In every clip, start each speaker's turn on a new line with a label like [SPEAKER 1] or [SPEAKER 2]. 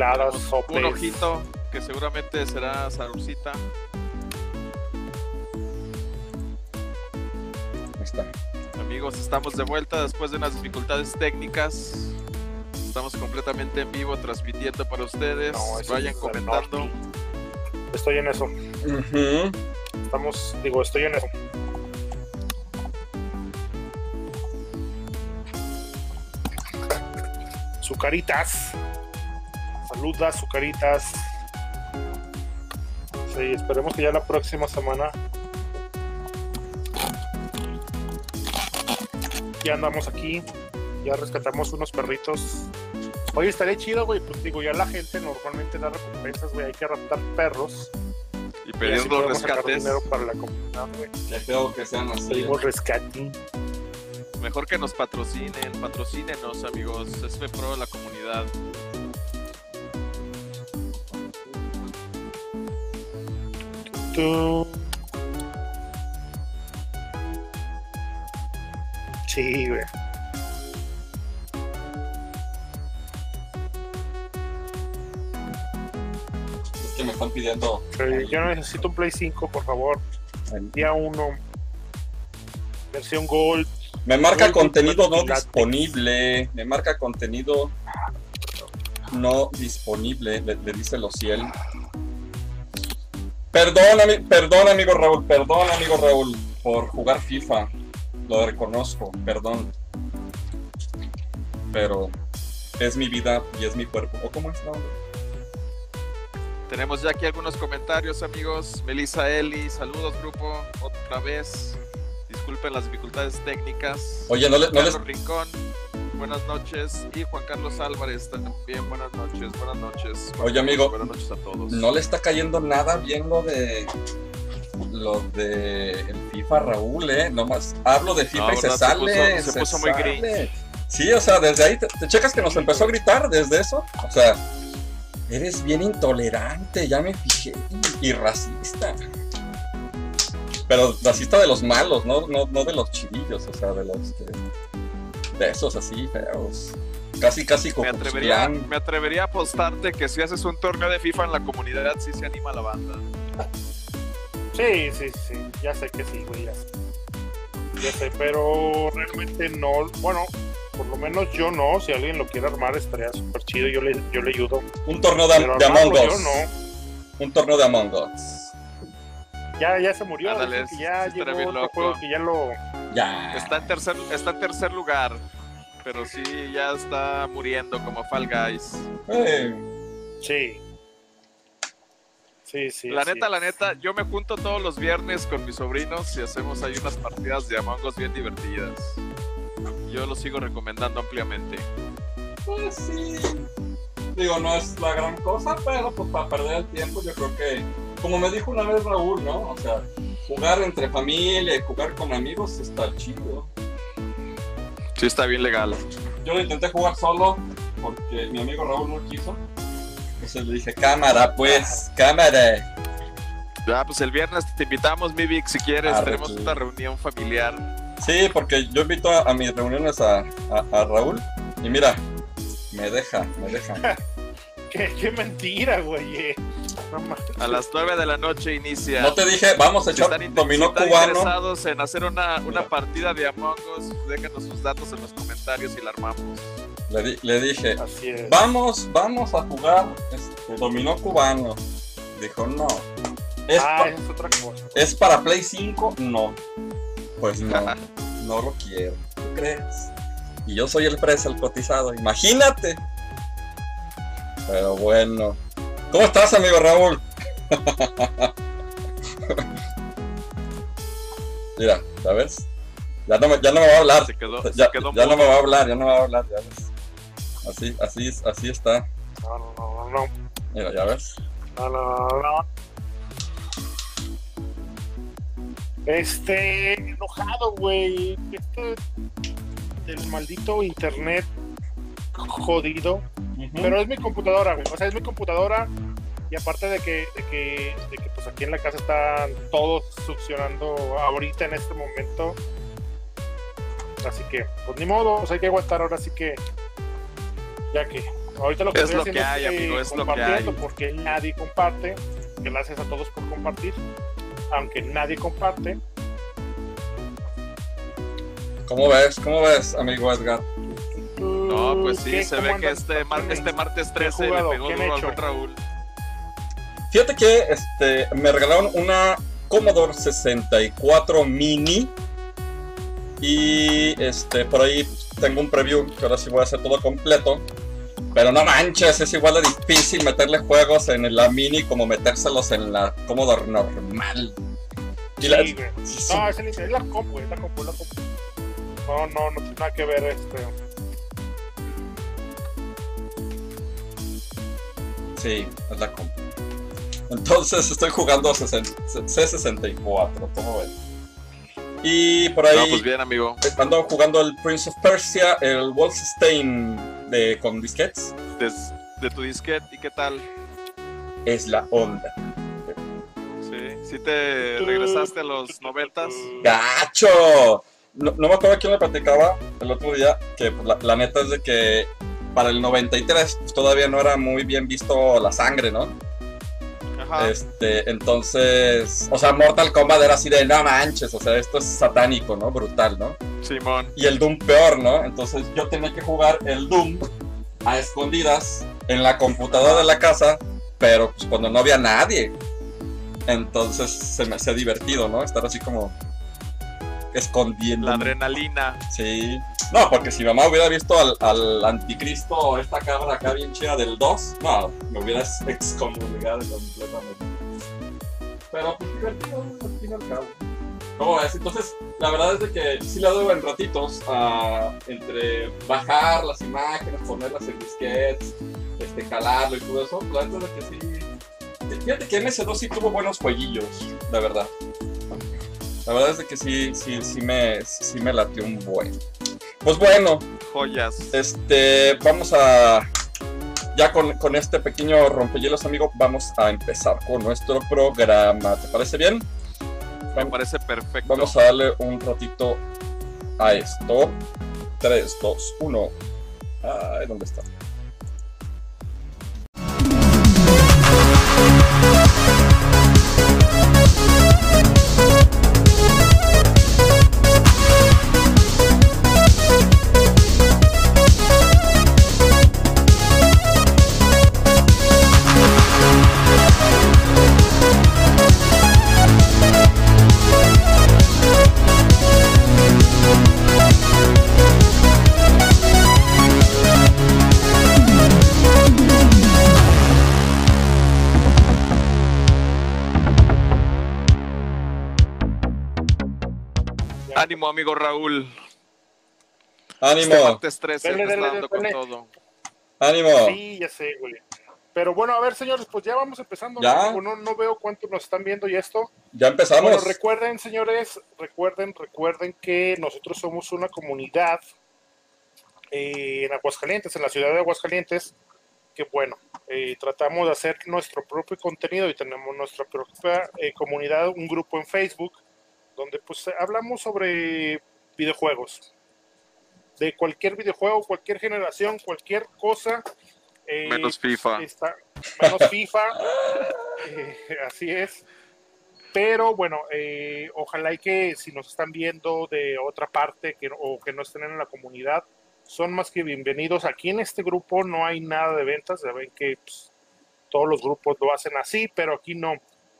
[SPEAKER 1] enchiladas, sopes.
[SPEAKER 2] Un ojito que seguramente será salucita.
[SPEAKER 3] Ahí está.
[SPEAKER 2] Amigos, estamos de vuelta después de unas dificultades técnicas. Estamos completamente en vivo transmitiendo para ustedes.
[SPEAKER 1] No,
[SPEAKER 2] Vayan comentando.
[SPEAKER 1] norte. Estoy en eso. Estamos, digo, estoy en eso. Sucaritas. Saluda, Sucaritas. Sí, esperemos que ya la próxima semana. Ya andamos aquí. Ya rescatamos unos perritos. Oye, estaría chido, güey. Pues digo, ya la gente normalmente da recompensas, güey. Hay que raptar perros.
[SPEAKER 2] Y
[SPEAKER 1] podemos sacar
[SPEAKER 2] rescates.
[SPEAKER 1] dinero para la comunidad, güey.
[SPEAKER 3] Feo que sean así.
[SPEAKER 1] Pedimos rescate.
[SPEAKER 2] Mejor que nos patrocinen. Patrocínenos, amigos. Es fe pro de la comunidad.
[SPEAKER 1] Tú. Sí, güey.
[SPEAKER 3] Es que me están pidiendo.
[SPEAKER 1] Eh, Yo necesito un Play 5, por favor. Día 1. Versión Gold.
[SPEAKER 3] Me marca contenido no disponible. Me marca contenido no disponible, le, le dice Lociel. Perdón, perdón, amigo Raúl, perdón, amigo Raúl, por jugar FIFA. Lo reconozco, perdón. Pero es mi vida y es mi cuerpo. ¿O cómo es?
[SPEAKER 2] Tenemos ya aquí algunos comentarios, amigos. Melissa Eli, saludos, grupo. Otra vez. Disculpen las dificultades técnicas.
[SPEAKER 3] Oye, no, le- no les,
[SPEAKER 2] Rincón, buenas noches. Y Juan Carlos Álvarez también, buenas noches, buenas noches.
[SPEAKER 3] Oye, amigo,
[SPEAKER 2] Buenas noches a todos.
[SPEAKER 3] no le está cayendo nada bien lo de lo de el FIFA Raúl, eh. Nomás hablo de FIFA
[SPEAKER 2] No,
[SPEAKER 3] y se sale.
[SPEAKER 2] puso- se puso muy grinch.
[SPEAKER 3] Sí, o sea, desde ahí te, te checas que nos empezó a gritar desde eso. O sea, eres bien intolerante, ya me fijé. Y racista. Pero racista de los malos, no, no, no de los chidillos, o sea, de los que- de esos así feos. Casi, casi
[SPEAKER 2] Me
[SPEAKER 3] como
[SPEAKER 2] atrevería, me atrevería a apostarte que si haces un torneo de FIFA en la comunidad, sí se anima la banda.
[SPEAKER 1] Sí, sí, sí. Ya sé que sí, güey. Ya sé. Ya sé, pero realmente no. Bueno, por lo menos yo no. Si alguien lo quiere armar, estaría súper chido. Yo le, yo le ayudo.
[SPEAKER 3] Un torneo de, de Among Us.
[SPEAKER 1] yo no.
[SPEAKER 3] Un torneo de Among Us.
[SPEAKER 1] Ya, ya se murió.
[SPEAKER 2] Ándale,
[SPEAKER 1] ya llegó otro juego que ya lo.
[SPEAKER 3] Ya.
[SPEAKER 2] Está en tercer, está en tercer lugar, pero sí ya está muriendo como Fall Guys.
[SPEAKER 3] Eh,
[SPEAKER 1] Sí. Sí, sí.
[SPEAKER 2] la
[SPEAKER 1] sí.
[SPEAKER 2] neta, la neta, yo me junto todos los viernes con mis sobrinos y hacemos ahí unas partidas de Among Us bien divertidas. Yo lo sigo recomendando ampliamente.
[SPEAKER 3] Pues sí. Digo, no es la gran cosa, pero pues para perder el tiempo yo creo que, como me dijo una vez Raúl, ¿no? O sea, jugar entre familia y jugar con amigos está chido.
[SPEAKER 2] Sí, está bien legal.
[SPEAKER 3] Yo lo intenté jugar solo porque mi amigo Raúl no quiso. Entonces le dije, cámara, pues, cámara.
[SPEAKER 2] Ya, pues el viernes te invitamos, mi Vic, si quieres.
[SPEAKER 3] Arre,
[SPEAKER 2] Tenemos
[SPEAKER 3] sí.
[SPEAKER 2] una reunión familiar.
[SPEAKER 3] Sí, porque yo invito a, a mis reuniones a, a- a Raúl y mira, me deja, me deja.
[SPEAKER 1] Qué, qué mentira, güey.
[SPEAKER 2] A las 9 de la noche inicia.
[SPEAKER 3] No te dije, vamos a echar dominó
[SPEAKER 2] si están
[SPEAKER 3] cubano.
[SPEAKER 2] interesados en hacer una, una partida de Among Us, déjenos sus datos en los comentarios y la armamos.
[SPEAKER 3] Le, di- le dije, vamos, vamos a jugar este, dominó cubano. Dijo, no. ¿Es,
[SPEAKER 1] ah,
[SPEAKER 3] pa-
[SPEAKER 1] esa es otra cosa.
[SPEAKER 3] ¿Es para Play 5? No. Pues no, no lo quiero. ¿Tú crees? Y yo soy el precio, el cotizado. Imagínate. Pero bueno. ¿Cómo estás, amigo Raúl? Mira, ¿sabes? Ya no me, ya no me va a hablar.
[SPEAKER 2] Se quedó,
[SPEAKER 3] Ya,
[SPEAKER 2] se quedó
[SPEAKER 3] ya no me va a hablar, ya no me va a hablar, ya ves. Así, así, es- así está.
[SPEAKER 1] No, no, no, no.
[SPEAKER 3] Mira, ya ves.
[SPEAKER 1] No, no, no, no. Este, enojado, güey. Este del maldito internet jodido. Pero es mi computadora, güey. O sea, es mi computadora. Y aparte de que, de que, de que pues aquí en la casa están todos succionando ahorita en este momento. Así que, pues ni modo, pues hay que aguantar ahora sí que. Ya que. Ahorita lo que
[SPEAKER 2] Es
[SPEAKER 1] estoy
[SPEAKER 2] lo
[SPEAKER 1] haciendo
[SPEAKER 2] que hay, amigo, es lo que
[SPEAKER 1] compartiendo
[SPEAKER 2] hay.
[SPEAKER 1] porque nadie comparte. Gracias a todos por compartir. Aunque nadie comparte.
[SPEAKER 3] ¿Cómo ves? ¿Cómo ves, amigo Edgar?
[SPEAKER 2] No, pues sí, se
[SPEAKER 1] ¿Cómo
[SPEAKER 2] ve que este, mar-
[SPEAKER 1] ¿Qué han
[SPEAKER 2] este martes
[SPEAKER 1] ¿Qué han
[SPEAKER 2] 13 le pegó
[SPEAKER 1] ¿Qué han
[SPEAKER 2] duro al Raúl.
[SPEAKER 3] Fíjate que este, me regalaron una Commodore 64 Mini. Y este, por ahí tengo un preview que ahora sí voy a hacer todo completo. Pero no manches, es igual de difícil meterle juegos en la Mini como metérselos en la Commodore normal. Y
[SPEAKER 1] Sí,
[SPEAKER 3] la-
[SPEAKER 1] güey.
[SPEAKER 3] sí, sí,
[SPEAKER 1] No, es, el, es la compu, es la compu, es la compu. No, no, no tiene nada que ver este.
[SPEAKER 3] Sí, es la compu. Entonces estoy jugando 60 C64, ¿cómo ven? Y por ahí
[SPEAKER 2] No, pues bien, amigo.
[SPEAKER 3] ando jugando el Prince of Persia, el Wolfenstein de, con disquetes.
[SPEAKER 2] Des- de tu disquete, ¿y qué tal?
[SPEAKER 3] Es la onda.
[SPEAKER 2] Sí, sí te regresaste a los noventas.
[SPEAKER 3] ¡Gacho! No, no me acuerdo quién le platicaba el otro día que pues, la, la neta es de que para el 93 pues, todavía no era muy bien visto la sangre, ¿no?
[SPEAKER 2] Ajá.
[SPEAKER 3] Este, entonces, o sea, Mortal Kombat era así de no manches, o sea, esto es satánico, ¿no? Brutal, ¿no?
[SPEAKER 2] Simón.
[SPEAKER 3] Y el Doom peor, ¿no? Entonces yo tenía que jugar el Doom a escondidas en la computadora de la casa, pero pues cuando no había nadie. Entonces se me hacía divertido, ¿no? Estar así como escondiendo.
[SPEAKER 2] La adrenalina.
[SPEAKER 3] Sí. No, porque si mamá hubiera visto al, al anticristo o esta cabra acá bien chida del 2, no, me hubieras excomulgado completamente. Pero pues divertido, al fin y al cabo. Entonces, la verdad es de que sí le doy en ratitos a entre bajar las imágenes, ponerlas en disquetes, este, calarlo y todo eso. La verdad es de que sí. Fíjate que MS2 sí tuvo buenos jueguillos, la verdad. La verdad es de que sí, sí, sí me, sí me latió un buen. Pues bueno,
[SPEAKER 2] Joyas.
[SPEAKER 3] este, vamos a. Ya con, con este pequeño rompehielos, amigo, vamos a empezar con nuestro programa. ¿Te parece bien?
[SPEAKER 2] Me parece perfecto.
[SPEAKER 3] Vamos a darle un ratito a esto. 3, 2, 1. Ay, ¿dónde está?
[SPEAKER 2] Amigo Raúl.
[SPEAKER 3] ¡Ánimo!
[SPEAKER 2] Este martes 13
[SPEAKER 1] Dale,
[SPEAKER 2] te está
[SPEAKER 1] dale,
[SPEAKER 2] dando
[SPEAKER 1] dale.
[SPEAKER 2] con todo.
[SPEAKER 3] ¡Ánimo!
[SPEAKER 1] Sí, ya sé, güey. Pero bueno, a ver, señores, pues ya vamos empezando.
[SPEAKER 3] Ya.
[SPEAKER 1] No, no veo cuántos nos están viendo y esto.
[SPEAKER 3] Ya empezamos.
[SPEAKER 1] Bueno, recuerden, señores, recuerden, recuerden que nosotros somos una comunidad eh, en Aguascalientes, en la ciudad de Aguascalientes, que bueno, eh, tratamos de hacer nuestro propio contenido y tenemos nuestra propia eh, comunidad, un grupo en Facebook, donde pues hablamos sobre videojuegos, de cualquier videojuego, cualquier generación, cualquier cosa. eh,
[SPEAKER 2] Menos FIFA.
[SPEAKER 1] está- menos FIFA, eh, así es. Pero bueno, eh, ojalá y que si nos están viendo de otra parte que, o que no estén en la comunidad, son más que bienvenidos. Aquí en este grupo no hay nada de ventas, ya ven que pues, todos los grupos lo hacen así, pero aquí no.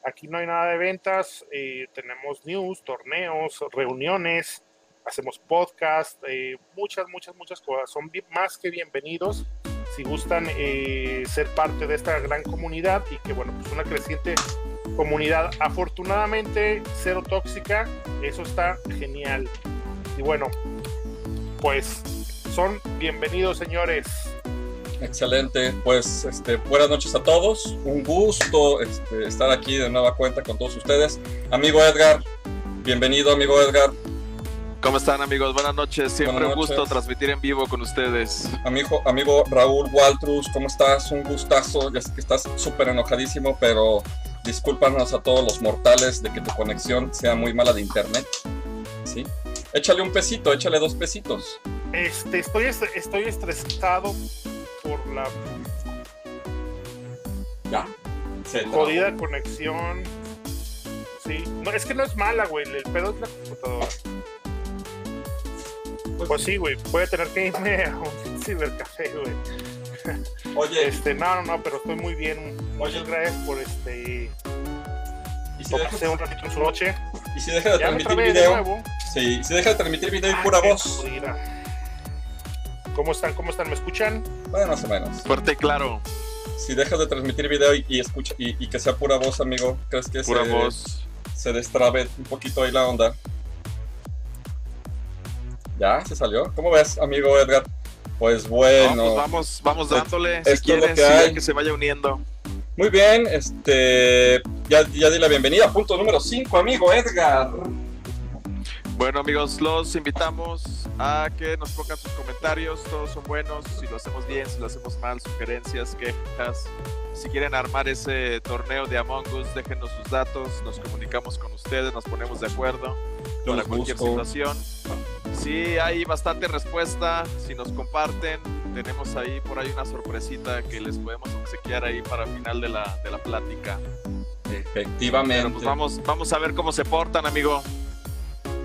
[SPEAKER 1] Aquí no hay nada de ventas, eh, tenemos news, torneos, reuniones, hacemos podcast, eh, muchas, muchas, muchas cosas. Son más que bienvenidos si gustan eh, ser parte de esta gran comunidad y que, bueno, pues una creciente comunidad. Afortunadamente, cero tóxica, eso está genial. Y bueno, pues son bienvenidos, señores.
[SPEAKER 3] Excelente, pues este, buenas noches a todos. Un gusto este, estar aquí de nueva cuenta con todos ustedes. Amigo Edgar, bienvenido, amigo Edgar.
[SPEAKER 2] ¿Cómo están, amigos? Buenas noches. Siempre
[SPEAKER 3] Buenas
[SPEAKER 2] un gusto transmitir en vivo con ustedes.
[SPEAKER 3] Amigo, amigo Raúl Waltrus, ¿cómo estás? Un gustazo. Ya sé que estás súper enojadísimo, pero discúlpanos a todos los mortales de que tu conexión sea muy mala de internet. ¿Sí? Échale un pesito, échale dos pesitos.
[SPEAKER 1] Este, estoy, est- estoy estresado por la
[SPEAKER 3] Ya. Se
[SPEAKER 1] jodida conexión. Sí, no, es que no es mala, güey, el pedo es la computadora. Pues sí, güey, puede tener que irme a un cibercafé, güey.
[SPEAKER 3] Oye,
[SPEAKER 1] Este, no, no, no, pero estoy muy bien. Muchas
[SPEAKER 3] Oye.
[SPEAKER 1] gracias por este.
[SPEAKER 3] ¿y si,
[SPEAKER 1] Por
[SPEAKER 3] deja,
[SPEAKER 1] pasar un ratito en su noche.
[SPEAKER 3] y si deja de transmitir video?
[SPEAKER 1] nuevo.
[SPEAKER 3] Sí, si deja de transmitir video y
[SPEAKER 1] Ah,
[SPEAKER 3] pura voz.
[SPEAKER 1] jodida. ¿Cómo están? ¿Cómo están? ¿Me escuchan?
[SPEAKER 3] Bueno, más o menos.
[SPEAKER 2] Fuerte y claro,
[SPEAKER 3] Si dejas de transmitir video y, y escucha y, y que sea pura voz, amigo, ¿crees que
[SPEAKER 2] pura
[SPEAKER 3] se,
[SPEAKER 2] voz.
[SPEAKER 3] se destrabe un poquito ahí la onda? ¿Ya? ¿Se salió? ¿Cómo ves, amigo Edgar? Pues
[SPEAKER 2] No,
[SPEAKER 3] bueno.
[SPEAKER 2] pues vamos, vamos
[SPEAKER 3] Pues,
[SPEAKER 2] dándole. Si quieres,
[SPEAKER 3] que hay.
[SPEAKER 2] que se vaya uniendo.
[SPEAKER 3] Muy bien, este. Ya, ya di la bienvenida. Punto número 5, amigo Edgar.
[SPEAKER 2] Bueno amigos, los invitamos a que nos pongan sus comentarios, todos son buenos, si lo hacemos bien, si lo hacemos mal, sugerencias, quejas. Si quieren armar ese torneo de Among Us, déjenos sus datos, nos comunicamos con ustedes, nos ponemos de acuerdo
[SPEAKER 3] Yo
[SPEAKER 2] para
[SPEAKER 3] los
[SPEAKER 2] cualquier situación. Sí, hay bastante respuesta, si nos comparten, tenemos ahí por ahí una sorpresita que les podemos obsequiar ahí para el final de la, de la plática.
[SPEAKER 3] Efectivamente.
[SPEAKER 2] Pero pues vamos, vamos a ver cómo se portan, amigo.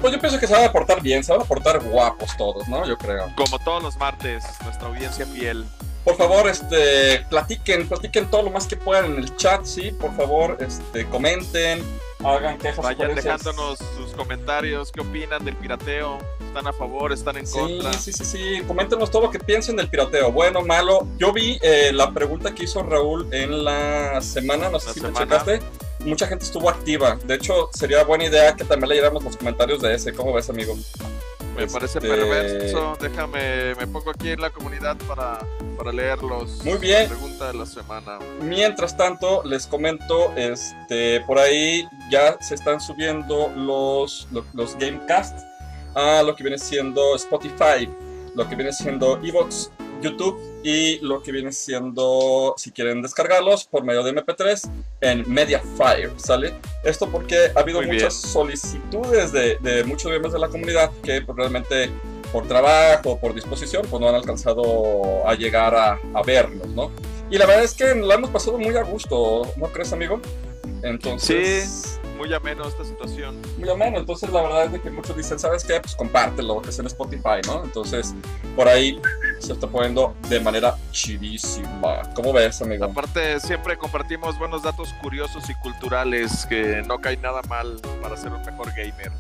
[SPEAKER 3] Pues yo pienso que se van a portar bien, se van a portar guapos todos, ¿no? Yo creo.
[SPEAKER 2] Como todos los martes, nuestra audiencia fiel.
[SPEAKER 3] Por favor, este, platiquen, platiquen todo lo más que puedan en el chat, sí. Por favor, este, comenten, hagan quejas.
[SPEAKER 2] Vayan dejándonos sus comentarios, qué opinan del pirateo, están a favor, están en
[SPEAKER 3] Sí,
[SPEAKER 2] contra.
[SPEAKER 3] sí, sí, sí. Coméntenos todo lo que piensen del pirateo, bueno, malo. Yo vi eh, la pregunta que hizo Raúl en la semana, no sé
[SPEAKER 2] La
[SPEAKER 3] si
[SPEAKER 2] semana.
[SPEAKER 3] te checaste. Mucha gente estuvo activa. De hecho, sería buena idea que también leyéramos los comentarios de ese. ¿Cómo ves, amigo?
[SPEAKER 2] Me parece
[SPEAKER 3] Este,
[SPEAKER 2] perverso, déjame, me pongo aquí en la comunidad para, para leerlos.
[SPEAKER 3] Muy bien.
[SPEAKER 2] Pregunta de la semana.
[SPEAKER 3] Mientras tanto, les comento, este, por ahí ya se están subiendo los, los, los Gamecast a lo que viene siendo Spotify, lo que viene siendo Evox, YouTube y lo que viene siendo, si quieren descargarlos por medio de MP3 en Mediafire, ¿sale? Esto porque ha habido
[SPEAKER 2] Muy
[SPEAKER 3] muchas solicitudes de, de muchos miembros de la comunidad que pues, realmente por trabajo, por disposición, pues no han alcanzado a llegar a, a vernos, ¿no? Y la verdad es que la hemos pasado muy a gusto, ¿no crees, amigo? Entonces,
[SPEAKER 2] Muy ameno esta situación.
[SPEAKER 3] muy ameno. Entonces, la verdad es de que muchos dicen, ¿sabes qué? Pues compártelo, que es en Spotify, ¿no? Entonces, por ahí se está poniendo de manera chidísima. ¿Cómo ves, amigo?
[SPEAKER 2] Aparte, siempre compartimos buenos datos curiosos y culturales que no cae nada mal para ser un mejor gamer.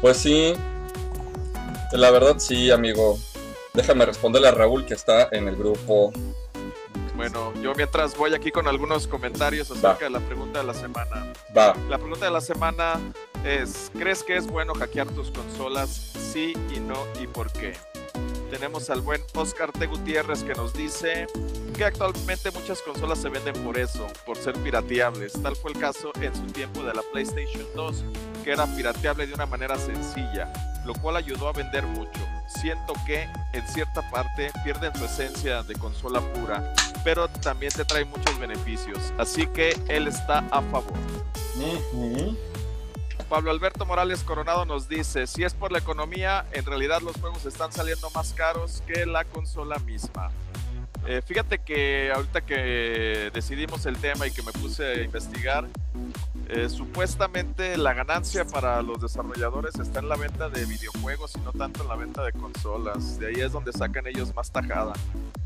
[SPEAKER 3] Pues sí, la verdad sí, amigo. Déjame responderle a Raúl que está en el grupo.
[SPEAKER 2] Bueno, yo mientras voy aquí con algunos comentarios acerca de la pregunta de la semana.
[SPEAKER 3] Va,
[SPEAKER 2] La pregunta de la semana es, ¿crees que es bueno hackear tus consolas? Sí y no, ¿y por qué? Tenemos al buen Oscar T. Gutiérrez que nos dice que actualmente muchas consolas se venden por eso, por ser pirateables. Tal fue el caso en su tiempo de la PlayStation 2, que era pirateable de una manera sencilla, lo cual ayudó a vender mucho. Siento que en cierta parte pierden su esencia de consola pura, pero también te trae muchos beneficios, así que él está a favor. Pablo Alberto Morales Coronado nos dice, si es por la economía, en realidad los juegos están saliendo más caros que la consola misma. Eh, fíjate que ahorita que decidimos el tema y que me puse a investigar, eh, supuestamente la ganancia para los desarrolladores está en la venta de videojuegos y no tanto en la venta de consolas. De ahí es donde sacan ellos más tajada.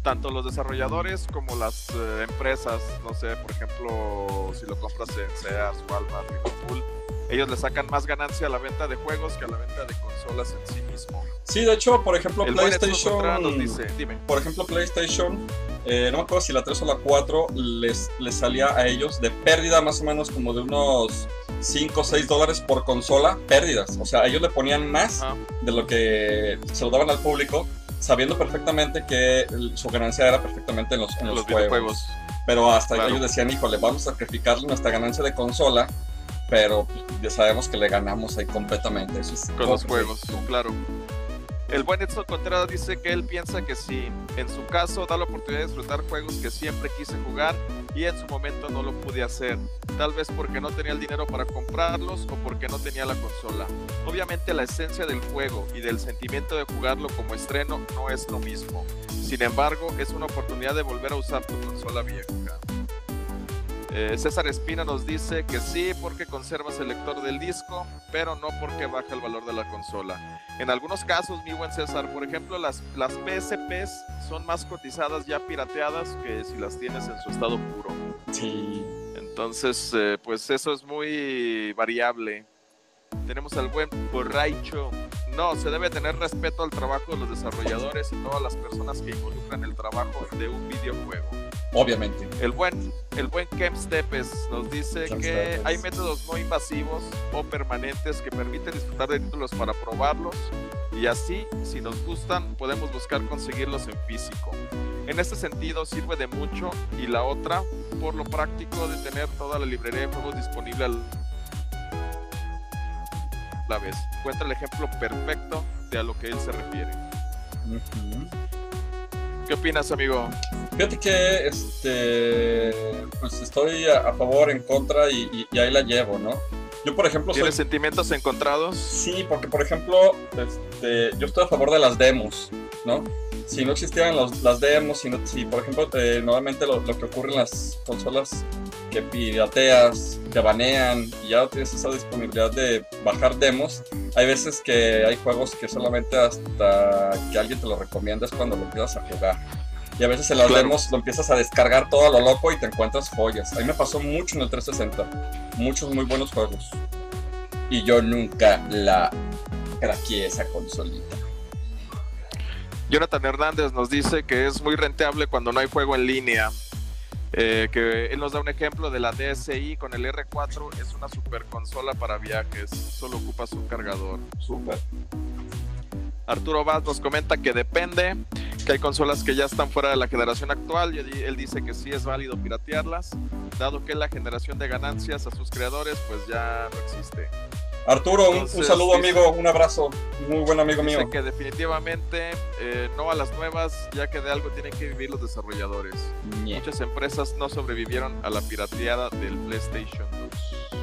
[SPEAKER 2] Tanto los desarrolladores como las eh, empresas, no sé, por ejemplo, si lo compras en Sears, Walmart, Liverpool, ellos le sacan más ganancia a la venta de juegos que a la venta de consolas en sí mismo.
[SPEAKER 3] Sí, de hecho, por ejemplo,
[SPEAKER 2] El
[SPEAKER 3] PlayStation.
[SPEAKER 2] nos dice, dime.
[SPEAKER 3] Por ejemplo, PlayStation, eh, no me acuerdo si la 3 o la 4 les, les salía a ellos de pérdida más o menos como de unos 5 o 6 dólares por consola, pérdidas. O sea, ellos le ponían más
[SPEAKER 2] Ajá.
[SPEAKER 3] de lo que se lo daban al público, sabiendo perfectamente que el- su ganancia era perfectamente en los, en los,
[SPEAKER 2] los
[SPEAKER 3] juegos. Pero hasta
[SPEAKER 2] Claro.
[SPEAKER 3] ellos decían, híjole, vamos a sacrificarle nuestra ganancia de consola, pero ya sabemos que le ganamos ahí completamente. Eso es
[SPEAKER 2] Con los juegos, claro. El buen Edson Contreras dice que él piensa que sí, en su caso da la oportunidad de disfrutar juegos que siempre quise jugar y en su momento no lo pude hacer, tal vez porque no tenía el dinero para comprarlos o porque no tenía la consola. Obviamente la esencia del juego y del sentimiento de jugarlo como estreno no es lo mismo, sin embargo es una oportunidad de volver a usar tu consola vieja. Eh, César Espina nos dice que sí porque conservas el lector del disco, pero no porque baja el valor de la consola. En algunos casos, mi buen César, por ejemplo, las, las PSPs son más cotizadas ya pirateadas que si las tienes en su estado puro.
[SPEAKER 3] Sí.
[SPEAKER 2] Entonces, eh, pues eso es muy variable. Tenemos al buen borracho. No, se debe tener respeto al trabajo de los desarrolladores y todas las personas que involucran el trabajo de un videojuego.
[SPEAKER 3] Obviamente.
[SPEAKER 2] El buen, el buen Kem Stepes nos dice que
[SPEAKER 3] Stepes.
[SPEAKER 2] hay métodos no invasivos o permanentes que permiten disfrutar de títulos para probarlos y así, si nos gustan, podemos buscar conseguirlos en físico. En este sentido sirve de mucho y la otra, por lo práctico de tener toda la librería de juegos disponible al- la vez. Encuentra el ejemplo perfecto de a lo que él se refiere. ¿Qué opinas, amigo?
[SPEAKER 3] Fíjate que este pues estoy a, a favor, en contra y, y- y ahí la llevo, ¿no? Yo, por ejemplo, soy
[SPEAKER 2] ¿Tienes sentimientos encontrados?
[SPEAKER 3] Sí, porque por ejemplo, este, yo estoy a favor de las demos, ¿no? Si no existieran los- las demos, si, no- si, por ejemplo, eh, normalmente lo, lo que ocurre en las consolas que pirateas, te banean y ya no tienes esa disponibilidad de bajar demos, hay veces que hay juegos que solamente hasta que alguien te lo recomienda es cuando lo empiezas a jugar. Y a veces en las
[SPEAKER 2] Claro.
[SPEAKER 3] demos lo empiezas a descargar todo a lo loco y te encuentras joyas. A mí me pasó mucho en el 360. Muchos muy buenos juegos. Y yo nunca la craqueé esa consolita.
[SPEAKER 2] Jonathan Hernández nos dice que es muy rentable cuando no hay juego en línea. Eh, que él nos da un ejemplo de la DSi con el R4, es una super consola para viajes, solo ocupas un cargador.
[SPEAKER 3] Súper.
[SPEAKER 2] Arturo Vaz nos comenta que depende, que hay consolas que ya están fuera de la generación actual y él- él dice que sí es válido piratearlas, dado que la generación de ganancias a sus creadores pues ya no existe.
[SPEAKER 3] Arturo, un- un,
[SPEAKER 2] Entonces,
[SPEAKER 3] saludo
[SPEAKER 2] dice-
[SPEAKER 3] amigo, un abrazo. Muy buen amigo
[SPEAKER 2] Dice
[SPEAKER 3] mío.
[SPEAKER 2] que definitivamente eh, no a las nuevas, ya que de algo tienen que vivir los desarrolladores.
[SPEAKER 3] Ñe.
[SPEAKER 2] Muchas empresas no sobrevivieron a la pirateada del PlayStation 2.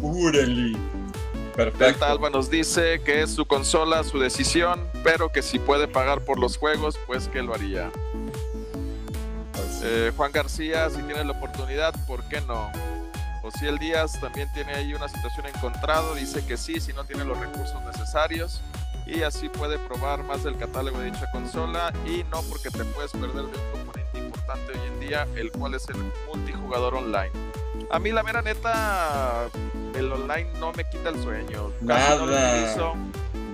[SPEAKER 3] Úrale.
[SPEAKER 2] Delta
[SPEAKER 3] Perfecto.
[SPEAKER 2] Alba nos dice que es su consola, su decisión, pero que si puede pagar por los juegos, pues que lo haría. Eh, Juan García, si tiene la oportunidad, ¿por qué no? Ociel Díaz también tiene ahí una situación encontrada, dice que sí, si no tiene los recursos necesarios y así puede probar más del catálogo de dicha consola y no porque te puedes perder de un componente importante hoy en día, el cual es el multijugador online. A mí la mera neta, el online no me quita el sueño. Casi no lo
[SPEAKER 3] Nada.
[SPEAKER 2] utilizo.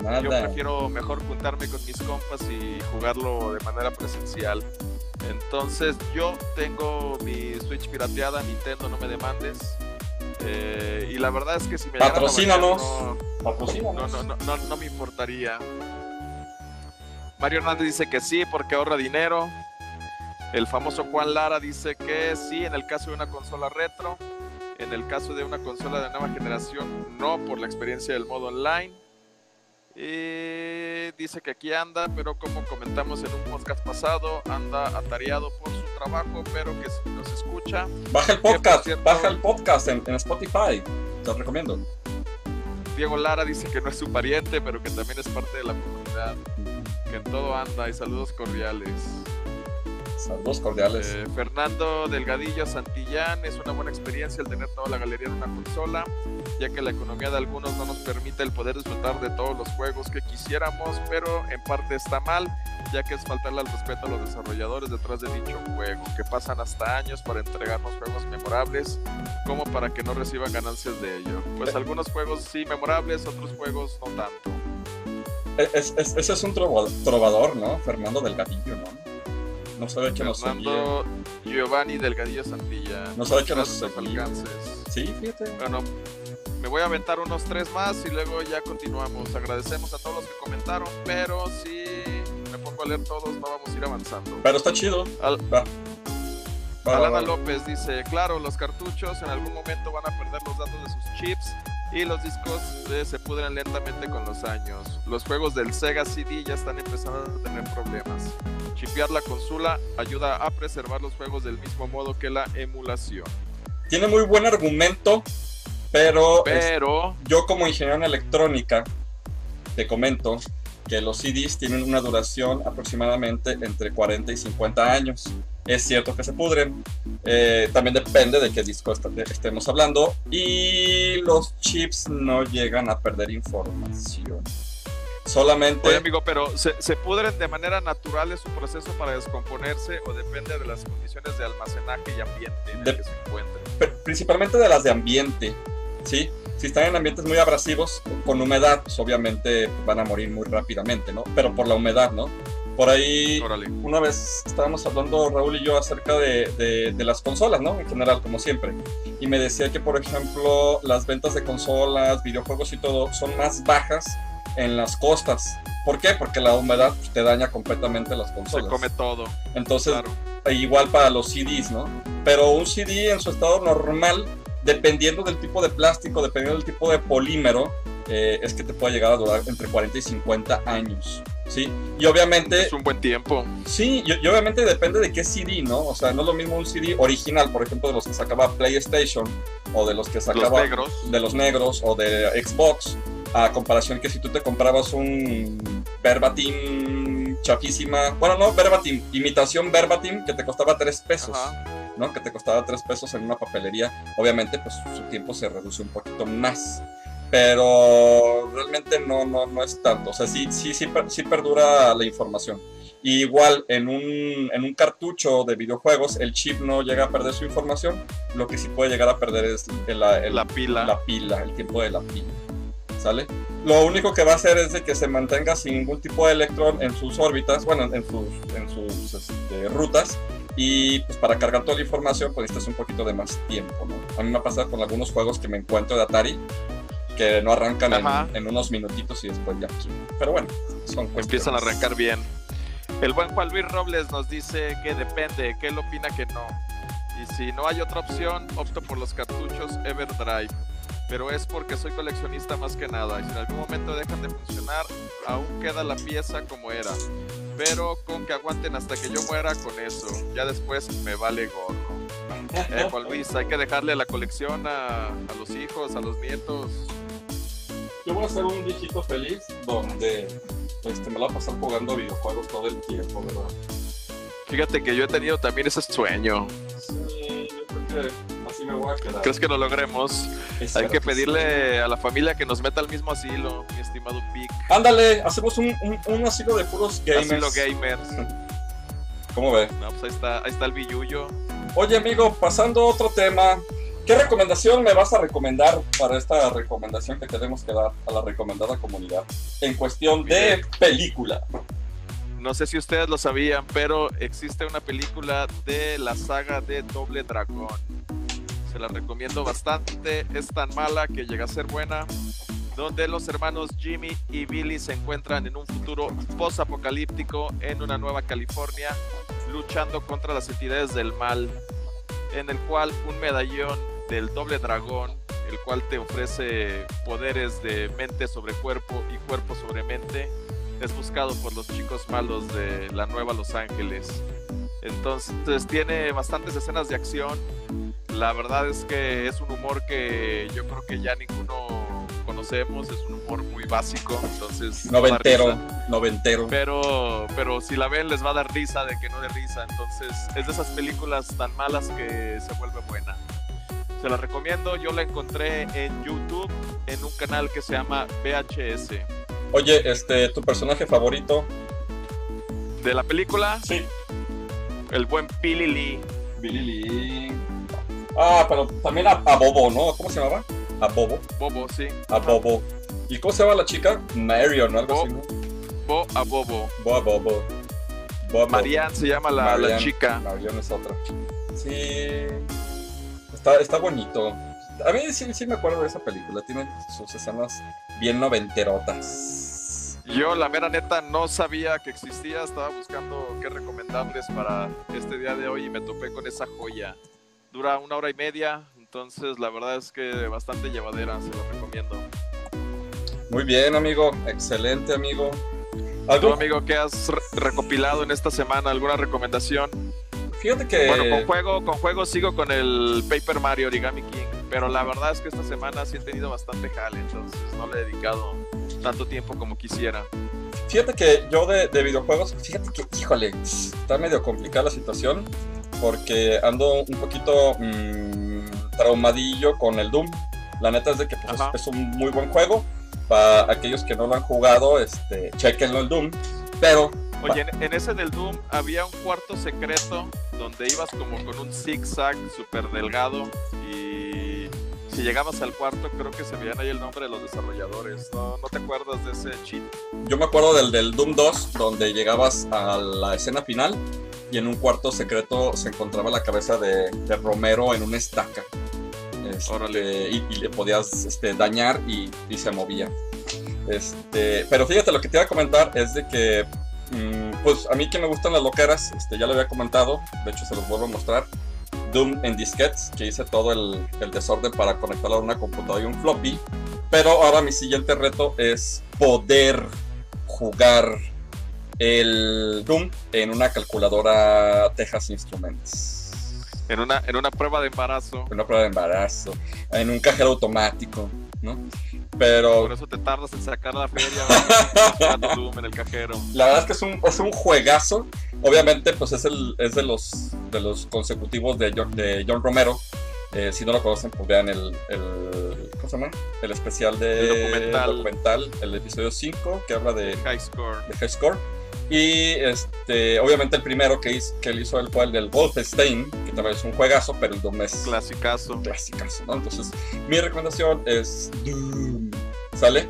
[SPEAKER 2] Yo
[SPEAKER 3] Nada.
[SPEAKER 2] prefiero mejor juntarme con mis compas y jugarlo de manera presencial. Entonces yo tengo mi Switch pirateada, Nintendo, no me demandes. Eh, y la verdad es que si me
[SPEAKER 3] Patrocínanos.
[SPEAKER 2] banear, no, no, no, no, no, me importaría. Mario Hernández dice que sí porque ahorra dinero. El famoso Juan Lara dice que sí en el caso de una consola retro. En el caso de una consola de nueva generación, no por la experiencia del modo online. Y dice que aquí anda, pero como comentamos en un podcast pasado, anda atareado por trabajo, pero que nos escucha,
[SPEAKER 3] Baja el podcast,
[SPEAKER 2] cierto-
[SPEAKER 3] baja el podcast en, en Spotify. Te lo recomiendo.
[SPEAKER 2] Diego Lara dice que no es su pariente, pero que también es parte de la comunidad, que en todo anda y saludos cordiales.
[SPEAKER 3] Saludos cordiales.
[SPEAKER 2] Eh, Fernando Delgadillo Santillán, es una buena experiencia el tener toda la galería en una consola, ya que la economía de algunos no nos permite el poder disfrutar de todos los juegos que quisiéramos, pero en parte está mal, ya que es faltarle al respeto a los desarrolladores detrás de dicho juego, que pasan hasta años para entregarnos juegos memorables, como para que no reciban ganancias de ello. Pues algunos juegos sí memorables, otros juegos no tanto.
[SPEAKER 3] Es- es- ese es un trovador, ¿no? Fernando Delgadillo, ¿no? No sabe que nos seguía.
[SPEAKER 2] Fernando Giovanni Delgadillo Santilla.
[SPEAKER 3] No sabe que nos
[SPEAKER 2] Gracias a
[SPEAKER 3] seguía.
[SPEAKER 2] alcances.
[SPEAKER 3] Sí, fíjate.
[SPEAKER 2] Bueno, me voy a aventar unos tres más y luego ya continuamos. Agradecemos a todos los que comentaron, pero si me pongo a leer todos, no vamos a ir avanzando.
[SPEAKER 3] Pero está chido.
[SPEAKER 2] Al-
[SPEAKER 3] Va. Va, va,
[SPEAKER 2] Alana
[SPEAKER 3] va.
[SPEAKER 2] López dice, claro, los cartuchos en algún momento van a perder los datos de sus chips, y los discos eh, se pudren lentamente con los años. Los juegos del Sega CD ya están empezando a tener problemas. Chipear la consola ayuda a preservar los juegos del mismo modo que la emulación.
[SPEAKER 3] Tiene muy buen argumento, pero,
[SPEAKER 2] Pero
[SPEAKER 3] yo como ingeniero en electrónica te comento que los CDs tienen una duración aproximadamente entre 40 y 50 años. Es cierto que se pudren, eh, también depende de qué disco est- estemos hablando y los chips no llegan a perder información. Solamente
[SPEAKER 2] Oye, amigo, pero ¿se, se pudren de manera natural? ¿Es un proceso para descomponerse o depende de las condiciones de almacenaje y ambiente en
[SPEAKER 3] De-
[SPEAKER 2] el que se encuentren?
[SPEAKER 3] Pri- principalmente de las de ambiente, ¿sí? Si están en ambientes muy abrasivos, con humedad, pues obviamente van a morir muy rápidamente, ¿no? Pero por la humedad, ¿no? Por ahí,
[SPEAKER 2] Órale.
[SPEAKER 3] una vez estábamos hablando Raúl y yo acerca de, de- de las consolas, ¿no? En general, como siempre. Y me decía que, por ejemplo, las ventas de consolas, videojuegos y todo son más bajas en las costas. ¿Por qué? Porque la humedad pues, te daña completamente las
[SPEAKER 2] Se
[SPEAKER 3] consolas.
[SPEAKER 2] come todo,
[SPEAKER 3] Entonces,
[SPEAKER 2] claro.
[SPEAKER 3] e igual para los CDs, ¿no? Pero un CD en su estado normal, dependiendo del tipo de plástico, dependiendo del tipo de polímero, eh, es que te puede llegar a durar entre 40 y 50 años, ¿sí? Y obviamente,
[SPEAKER 2] Es un buen tiempo.
[SPEAKER 3] sí, y, y obviamente depende de qué CD, ¿no? O sea, no es lo mismo un CD original, por ejemplo, de los que sacaba PlayStation o de los que
[SPEAKER 2] Los
[SPEAKER 3] sacaba
[SPEAKER 2] negros.
[SPEAKER 3] de los negros o de Xbox, a comparación que si tú te comprabas un verbatim chafísima, bueno, no verbatim, imitación verbatim que te costaba 3 pesos,
[SPEAKER 2] Ajá.
[SPEAKER 3] ¿No? Que te costaba 3 pesos en una papelería, obviamente pues su tiempo se reduce un poquito más. Pero realmente no, no, no es tanto. O sea, sí, sí, sí, sí perdura la información. Y igual en un, en un cartucho de videojuegos, el chip no llega a perder su información. Lo que sí puede llegar a perder es el, el-
[SPEAKER 2] La pila.
[SPEAKER 3] la pila, el tiempo de la pila. ¿Sale? Lo único que va a hacer es de que se mantenga sin ningún tipo de electrón en sus órbitas, bueno, en sus, en sus este, rutas. Y pues para cargar toda la información, pues necesitas un poquito de más tiempo, ¿no? A mí me ha pasado con algunos juegos que me encuentro de Atari, que no arrancan en, en unos minutitos y después ya. Pero bueno, son cuestiones.
[SPEAKER 2] Empiezan a arrancar bien. El buen Juan Luis Robles nos dice que depende, que él opina que no. Y si no hay otra opción, opto por los cartuchos Everdrive. Pero es porque soy coleccionista más que nada. Y si en algún momento dejan de funcionar, aún queda la pieza como era. Pero con que aguanten hasta que yo muera con eso. Ya después me vale gorro. Eh, Juan Luis, hay que dejarle la colección a, a los hijos, a los nietos.
[SPEAKER 3] Yo voy a ser un viejito feliz donde este, me la voy a pasar jugando videojuegos todo el tiempo, ¿verdad?
[SPEAKER 2] Fíjate que yo he tenido también ese sueño.
[SPEAKER 3] Sí, yo creo que
[SPEAKER 2] ¿Crees que lo logremos?
[SPEAKER 3] Espero
[SPEAKER 2] Hay que
[SPEAKER 3] sí.
[SPEAKER 2] pedirle a la familia que nos meta al mismo asilo, mi estimado Pic.
[SPEAKER 3] Ándale, hacemos un, un, un asilo de puros gamers.
[SPEAKER 2] Asilo gamers.
[SPEAKER 3] ¿Cómo ve?
[SPEAKER 2] No, pues ahí está, ahí está el billuyo.
[SPEAKER 3] Oye, amigo, pasando a otro tema. ¿Qué recomendación me vas a recomendar para esta recomendación que tenemos que dar a la recomendada comunidad? En cuestión de película.
[SPEAKER 2] No sé si ustedes lo sabían, pero existe una película de la saga de Doble Dragón. La recomiendo bastante. Es tan mala que llega a ser buena. Donde los hermanos Jimmy y Billy se encuentran en un futuro post-apocalíptico en una nueva California, luchando contra las entidades del mal. En el cual un medallón del doble dragón, el cual te ofrece poderes de mente sobre cuerpo y cuerpo sobre mente, es buscado por los chicos malos de la Nueva Los Ángeles. Entonces tiene bastantes escenas de acción. La verdad es que es un humor que yo creo que ya ninguno conocemos, es un humor muy básico, entonces
[SPEAKER 3] Noventero,
[SPEAKER 2] risa.
[SPEAKER 3] noventero.
[SPEAKER 2] Pero, pero si la ven les va a dar risa de que no de risa. Entonces es de esas películas tan malas que se vuelve buena. Se la recomiendo, yo la encontré en YouTube en un canal que se llama VHS.
[SPEAKER 3] Oye, este, ¿tu personaje favorito?
[SPEAKER 2] De la película,
[SPEAKER 3] Sí.
[SPEAKER 2] el buen Billy Lee.
[SPEAKER 3] Billy Lee. Ah, pero también a, a Bobo, ¿no? ¿Cómo se llamaba? A Bobo.
[SPEAKER 2] Bobo, sí.
[SPEAKER 3] A Bobo. ¿Y cómo se llama la chica? Marion, algo
[SPEAKER 2] Bo-
[SPEAKER 3] así, ¿no?
[SPEAKER 2] Bo a Bobo.
[SPEAKER 3] Bo a Bobo. Bo a Bobo.
[SPEAKER 2] Marianne se llama la, la
[SPEAKER 3] Marianne.
[SPEAKER 2] chica.
[SPEAKER 3] Marion es otra. Sí. Está, está bonito. A mí sí, sí me acuerdo de esa película. Tiene sus escenas bien noventerotas.
[SPEAKER 2] Yo, la mera neta, no sabía que existía. Estaba buscando qué recomendables para este día de hoy y me topé con esa joya. Dura una hora y media, entonces la verdad es que bastante llevadera, se lo recomiendo.
[SPEAKER 3] Muy bien, amigo. Excelente, amigo.
[SPEAKER 2] ¿Algo? amigo, qué has recopilado en esta semana? ¿Alguna recomendación?
[SPEAKER 3] Fíjate que.
[SPEAKER 2] Bueno, con juego, con juego sigo con el Paper Mario Origami King. Pero la verdad es que esta semana sí he tenido bastante jale, entonces no le he dedicado tanto tiempo como quisiera.
[SPEAKER 3] Fíjate que yo de, videojuegos, fíjate que, híjole, está medio complicada la situación porque ando un poquito mmm, traumadillo con el Doom. La neta es de que pues, es, un muy buen juego. Para aquellos que no lo han jugado, este, chequenlo el Doom. Pero
[SPEAKER 2] Oye, en, ese del Doom había un cuarto secreto donde ibas como con un zigzag súper delgado y si llegabas al cuarto creo que se veían ahí el nombre de los desarrolladores. ¿No, no te acuerdas de ese cheat?
[SPEAKER 3] Yo me acuerdo del del Doom 2 donde llegabas a la escena final y en un cuarto secreto se encontraba la cabeza de, Romero en una estaca. Este, y, le podías este, dañar y, y se movía. Este, pero fíjate, lo que te iba a comentar es de que Mm, pues a mí que me gustan las loqueras, este, ya lo había comentado, de hecho se los vuelvo a mostrar. Doom en disquetes, que hice todo el, desorden para conectarlo a una computadora y un floppy. Pero ahora mi siguiente reto es poder jugar el Doom en una calculadora Texas Instruments.
[SPEAKER 2] En una, en una prueba de embarazo.
[SPEAKER 3] En una prueba de embarazo. En un cajero automático, ¿no? Pero.
[SPEAKER 2] Por eso te tardas en sacar la feria en el cajero.
[SPEAKER 3] La verdad es que es un, es un juegazo. Obviamente, pues es, el, es de los de los consecutivos de John, de John Romero. Eh, si no lo conocen, pues vean el, el, ¿cómo se llama? El especial de documental. el episodio 5, que habla de
[SPEAKER 2] High Score.
[SPEAKER 3] De High Score. Y este, obviamente el primero que, hizo, que él hizo el fue el del Wolfenstein, que también es un juegazo, pero el Doom es...
[SPEAKER 2] Clasicazo.
[SPEAKER 3] Clasicazo, ¿no? Entonces, mi recomendación es Doom. ¿Sale?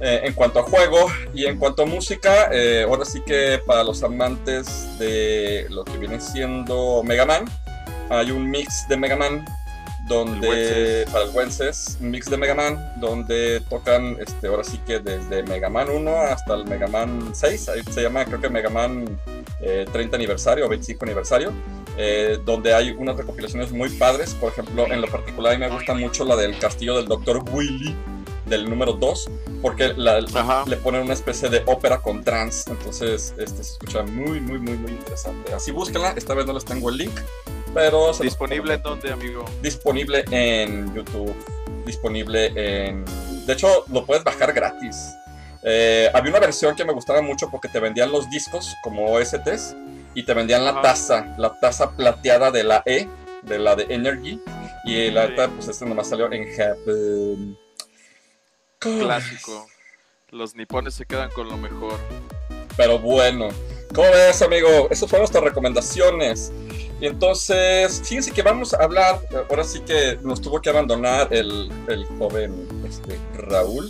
[SPEAKER 3] Eh, en cuanto a juego y en cuanto a música, eh, ahora sí que para los amantes de lo que viene siendo Mega Man, hay un mix de Mega Man donde para el Wences, un mix de Mega Man, donde tocan este, ahora sí que desde Mega Man 1 hasta el Mega Man 6, ahí se llama creo que Mega Man 30 eh, aniversario o 25 aniversario, eh, donde hay unas recopilaciones muy padres, por ejemplo, en lo particular a mí me gusta mucho la del castillo del Dr. Willy, del número 2, porque le ponen una especie de ópera con trance, entonces este, se escucha muy, muy, muy, muy interesante. Así búsquenla, esta vez no les tengo el link, pero
[SPEAKER 2] ¿Disponible en dónde, amigo?
[SPEAKER 3] Disponible en YouTube. Disponible en. De hecho, lo puedes bajar gratis. Eh, había una versión que me gustaba mucho porque te vendían los discos como OSTs y te vendían la taza, la taza plateada de la E, de la de Energy. Y la sí. pues este nomás salió en Heaven.
[SPEAKER 2] Clásico. Los nipones se quedan con lo mejor.
[SPEAKER 3] Pero bueno, ¿cómo ves, amigo? Esas fueron nuestras recomendaciones. Y entonces, fíjense que vamos a hablar, ahora sí que nos tuvo que abandonar el, el joven este, Raúl.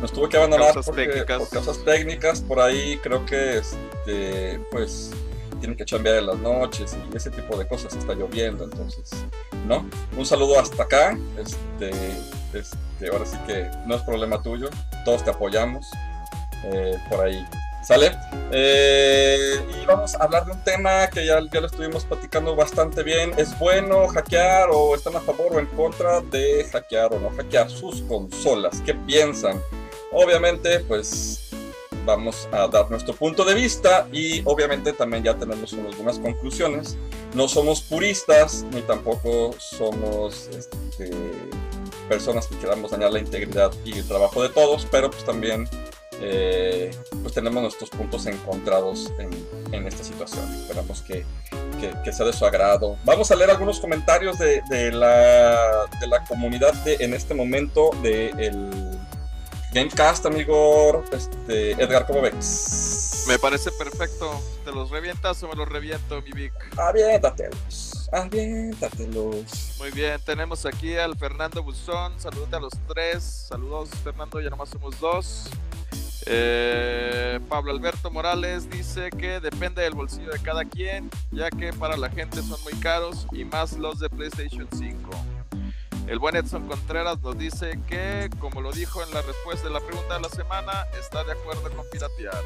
[SPEAKER 3] Nos tuvo que abandonar por causas técnicas. Por ahí creo que, este, pues, tienen que chambear en las noches y ese tipo de cosas. Está lloviendo, entonces, ¿no? Un saludo hasta acá. Este, este, ahora sí que no es problema tuyo. Todos te apoyamos. Eh, por ahí ¿Sale? Eh, y vamos a hablar de un tema que ya, ya lo estuvimos platicando bastante bien. ¿Es bueno hackear o están a favor o en contra de hackear o no hackear sus consolas? ¿Qué piensan? Obviamente, pues vamos a dar nuestro punto de vista y obviamente también ya tenemos algunas conclusiones. No somos puristas ni tampoco somos este, personas que queramos dañar la integridad y el trabajo de todos, pero pues también eh, pues tenemos nuestros puntos encontrados en, esta situación. Esperamos que, sea de su agrado. Vamos a leer algunos comentarios de, la, de la comunidad de, en este momento del de Gamecast, amigo este, Edgar, ¿cómo ves?
[SPEAKER 2] Me parece perfecto. ¿Te los revientas o me los reviento, mi Vic?
[SPEAKER 3] Aviéntatelos. Aviéntatelos.
[SPEAKER 2] Muy bien, tenemos aquí al Fernando Buzón. Saludos a los tres. Saludos, Fernando. Ya nomás somos dos. Eh, Pablo Alberto Morales dice que depende del bolsillo de cada quien, ya que para la gente son muy caros y más los de PlayStation 5. El buen Edson Contreras nos dice que, como lo dijo en la respuesta de la pregunta de la semana, está de acuerdo con piratear.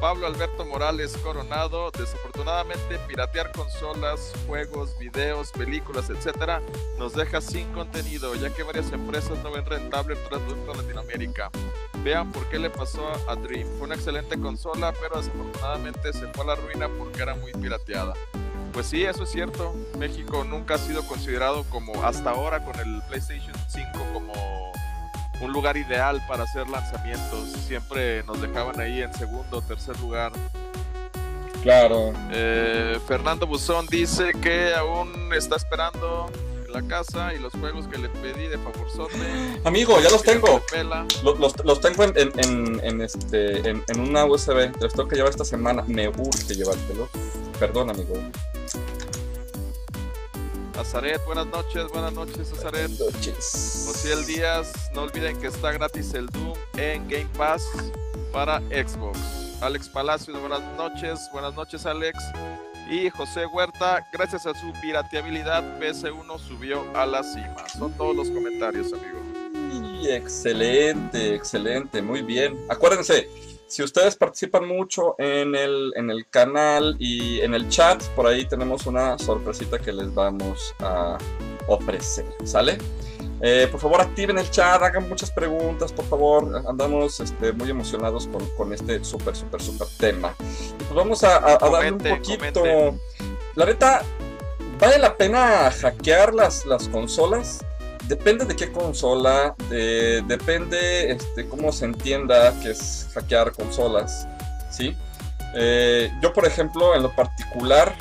[SPEAKER 2] Pablo Alberto Morales Coronado, desafortunadamente piratear consolas, juegos, videos, películas, etcétera, nos deja sin contenido, ya que varias empresas no ven rentable el producto en Latinoamérica. Vean por qué le pasó a Dream. Fue una excelente consola, pero desafortunadamente se fue a la ruina porque era muy pirateada. Pues sí, eso es cierto. México nunca ha sido considerado como hasta ahora con el PlayStation 5 como un lugar ideal para hacer lanzamientos. Siempre nos dejaban ahí en segundo o tercer lugar.
[SPEAKER 3] Claro.
[SPEAKER 2] Eh, Fernando Buzón dice que aún está esperando la casa y los juegos que le pedí de favor
[SPEAKER 3] Amigo, ya los tengo. Los, los, tengo en, en, en este, en, una USB. Los tengo que llevar esta semana. Me urge llevártelo. Perdón, amigo.
[SPEAKER 2] Azaret, buenas noches, buenas noches, Azaret.
[SPEAKER 3] Buenas noches.
[SPEAKER 2] el Díaz, no olviden que está gratis el Doom en Game Pass para Xbox. Alex Palacios, buenas noches, buenas noches, Alex. Y José Huerta, gracias a su pirateabilidad, PS1 subió a la cima. Son todos los comentarios, amigo.
[SPEAKER 3] Y excelente, excelente, muy bien. Acuérdense, si ustedes participan mucho en el, en el canal y en el chat, por ahí tenemos una sorpresita que les vamos a ofrecer, ¿sale? Eh, por favor, activen el chat, hagan muchas preguntas, por favor. Andamos este, muy emocionados con, este súper, súper, súper tema. Y pues vamos a, darle un poquito. La neta, ¿vale la pena hackear las, las consolas? Depende de qué consola, depende este, cómo se entienda que es hackear consolas, ¿sí? Eh, yo, por ejemplo, en lo particular,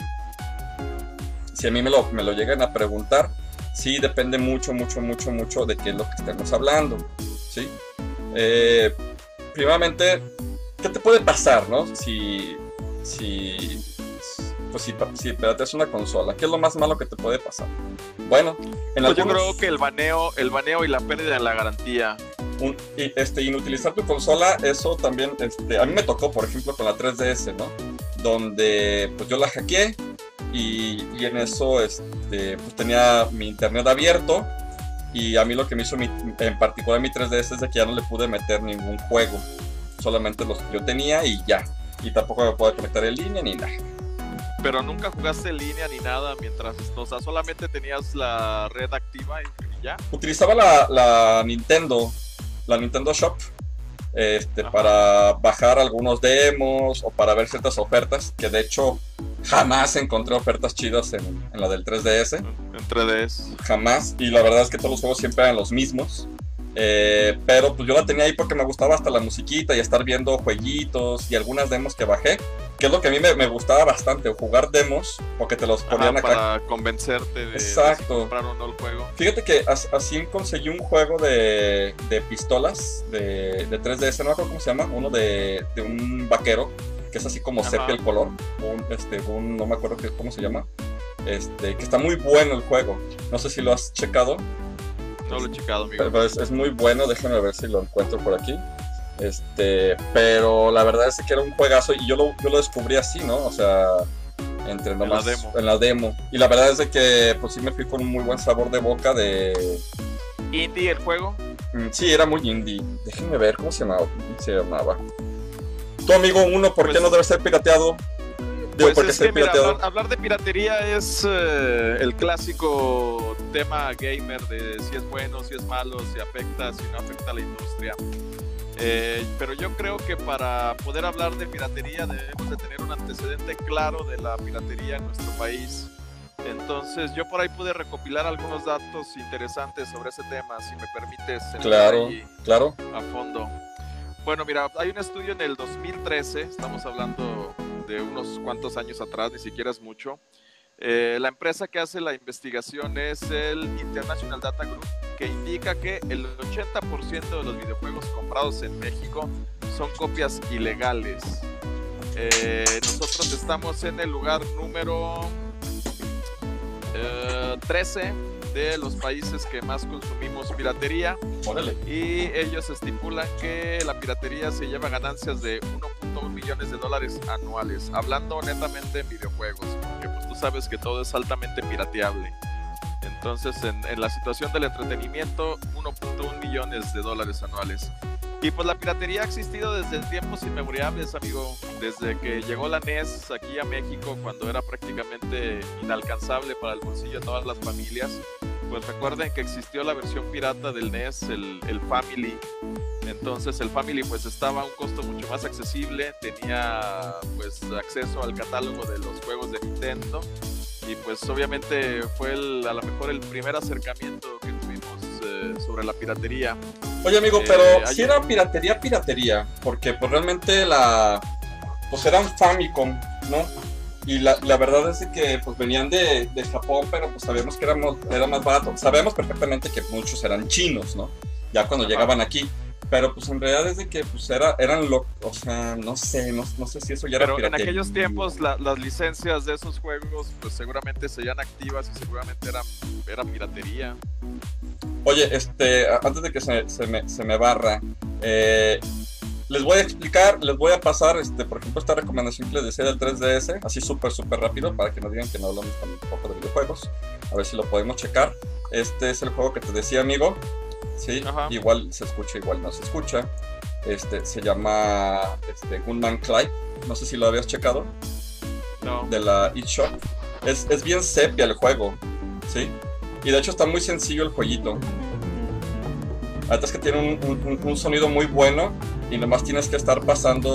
[SPEAKER 3] si a mí me lo, me llegan a preguntar, sí depende mucho, mucho, mucho, mucho de qué es lo que estemos hablando, ¿sí? Eh, primeramente, ¿qué te puede pasar, no? Si, si pues si, si es una consola, ¿qué es lo más malo que te puede pasar? Bueno,
[SPEAKER 2] en pues yo creo que el baneo, el baneo y la pérdida de la garantía.
[SPEAKER 3] y, este, inutilizar tu consola, eso también, este, a mí me tocó, por ejemplo, con la 3DS, ¿no? Donde pues yo la hackeé y, y en eso este, pues tenía mi internet abierto y a mí lo que me hizo en particular mi 3DS es de que ya no le pude meter ningún juego, solamente los que yo tenía y ya. Y tampoco me puedo conectar en línea ni nada
[SPEAKER 2] pero nunca jugaste en línea ni nada mientras, o sea, solamente tenías la red activa y, ya.
[SPEAKER 3] Utilizaba la, Nintendo, la Nintendo Shop, este, para bajar algunos demos o para ver ciertas ofertas, que de hecho jamás encontré ofertas chidas en, en la del 3DS.
[SPEAKER 2] En 3DS.
[SPEAKER 3] Jamás, y la verdad es que todos los juegos siempre eran los mismos. Eh, pero pues yo la tenía ahí porque me gustaba hasta la musiquita y estar viendo jueguitos y algunas demos que bajé, que es lo que a mí me, gustaba bastante, jugar demos, porque te los ponían acá.
[SPEAKER 2] Para convencerte de, Exacto. comprar o no el juego.
[SPEAKER 3] Fíjate que así conseguí un juego de, pistolas de, 3DS, no me acuerdo cómo se llama, uno de, un vaquero, que es así como sepia el color, un, este, un, no me acuerdo qué, cómo se llama, este, que está muy bueno el juego. No sé si lo has checado.
[SPEAKER 2] No lo he checado, amigo.
[SPEAKER 3] Pero es, muy bueno, déjame ver si lo encuentro por aquí. Este, pero la verdad es que era un juegazo y yo lo, yo lo descubrí así, ¿no? O sea, entre nomás en la, demo. Y la verdad es de que pues sí me fui con un muy buen sabor de boca de...
[SPEAKER 2] ¿Indie el juego?
[SPEAKER 3] Mm, sí, era muy indie. Déjenme ver cómo se llamaba. Se llamaba. Tu amigo uno, ¿por qué pues no debe ser pirateado?
[SPEAKER 2] Pues es que, mira, hablar, de piratería es eh, el clásico tema gamer de si es bueno, si es malo, si afecta, si no afecta a la industria. Eh, pero yo creo que para poder hablar de piratería debemos de tener un antecedente claro de la piratería en nuestro país. Entonces yo por ahí pude recopilar algunos datos interesantes sobre ese tema, si me permites.
[SPEAKER 3] Claro, claro.
[SPEAKER 2] A fondo. Bueno, mira, hay un estudio en el 2013, estamos hablando de unos cuantos años atrás, ni siquiera es mucho. Eh, la empresa que hace la investigación es el International Data Group, que indica que el 80% de los videojuegos comprados en México son copias ilegales. Eh, nosotros estamos en el lugar número 13 eh, de los países que más consumimos piratería. Y ellos estipulan que la piratería se lleva ganancias de 1.1 millones de dólares anuales, hablando netamente en videojuegos, porque pues tú sabes que todo es altamente pirateable. Entonces, en, en la situación del entretenimiento, 1.1 millones de dólares anuales. Y pues la piratería ha existido desde tiempos inmemorables, amigo. Desde que llegó la NES aquí a México, cuando era prácticamente inalcanzable para el bolsillo de todas las familias. Pues recuerden que existió la versión pirata del NES, el, el Family. Entonces el Family pues estaba a un costo mucho más accesible, tenía pues acceso al catálogo de los juegos de Nintendo y pues obviamente fue el, a lo mejor el primer acercamiento que tuvimos eh, sobre la piratería.
[SPEAKER 3] Oye, amigo,
[SPEAKER 2] Eh,
[SPEAKER 3] pero si era piratería, piratería, porque pues realmente la. Pues eran Famicom, ¿no? Y la, la verdad es que pues venían de, de Japón, pero pues sabíamos que éramos, era más barato. Sabemos perfectamente que muchos eran chinos, ¿no? Ya cuando
[SPEAKER 2] Ajá.
[SPEAKER 3] llegaban aquí. Pero pues en realidad es de que pues era, eran lo, o sea, no sé, no, no sé si eso ya era
[SPEAKER 2] Pero en aquellos tiempos la- las licencias de esos juegos pues seguramente seguían activas y seguramente eran, era piratería.
[SPEAKER 3] Oye, este, antes de que se, se me, se me barra, eh, les voy a explicar, les voy a pasar, este, por ejemplo, esta recomendación que les decía del 3DS, así súper, súper rápido, para que no digan que no hablamos tampoco de videojuegos. A ver si lo podemos checar. Este es el juego que te decía, amigo. Sí,
[SPEAKER 2] Ajá.
[SPEAKER 3] igual se escucha, igual no se escucha. Este, se llama este, Gunman Clyde. No sé si lo habías checado
[SPEAKER 2] No.
[SPEAKER 3] de la eShop. Es, es bien sepia el juego, ¿sí? Y de hecho está muy sencillo el jueguito. Ahorita es que tiene un, un- sonido muy bueno y nomás tienes que estar pasando,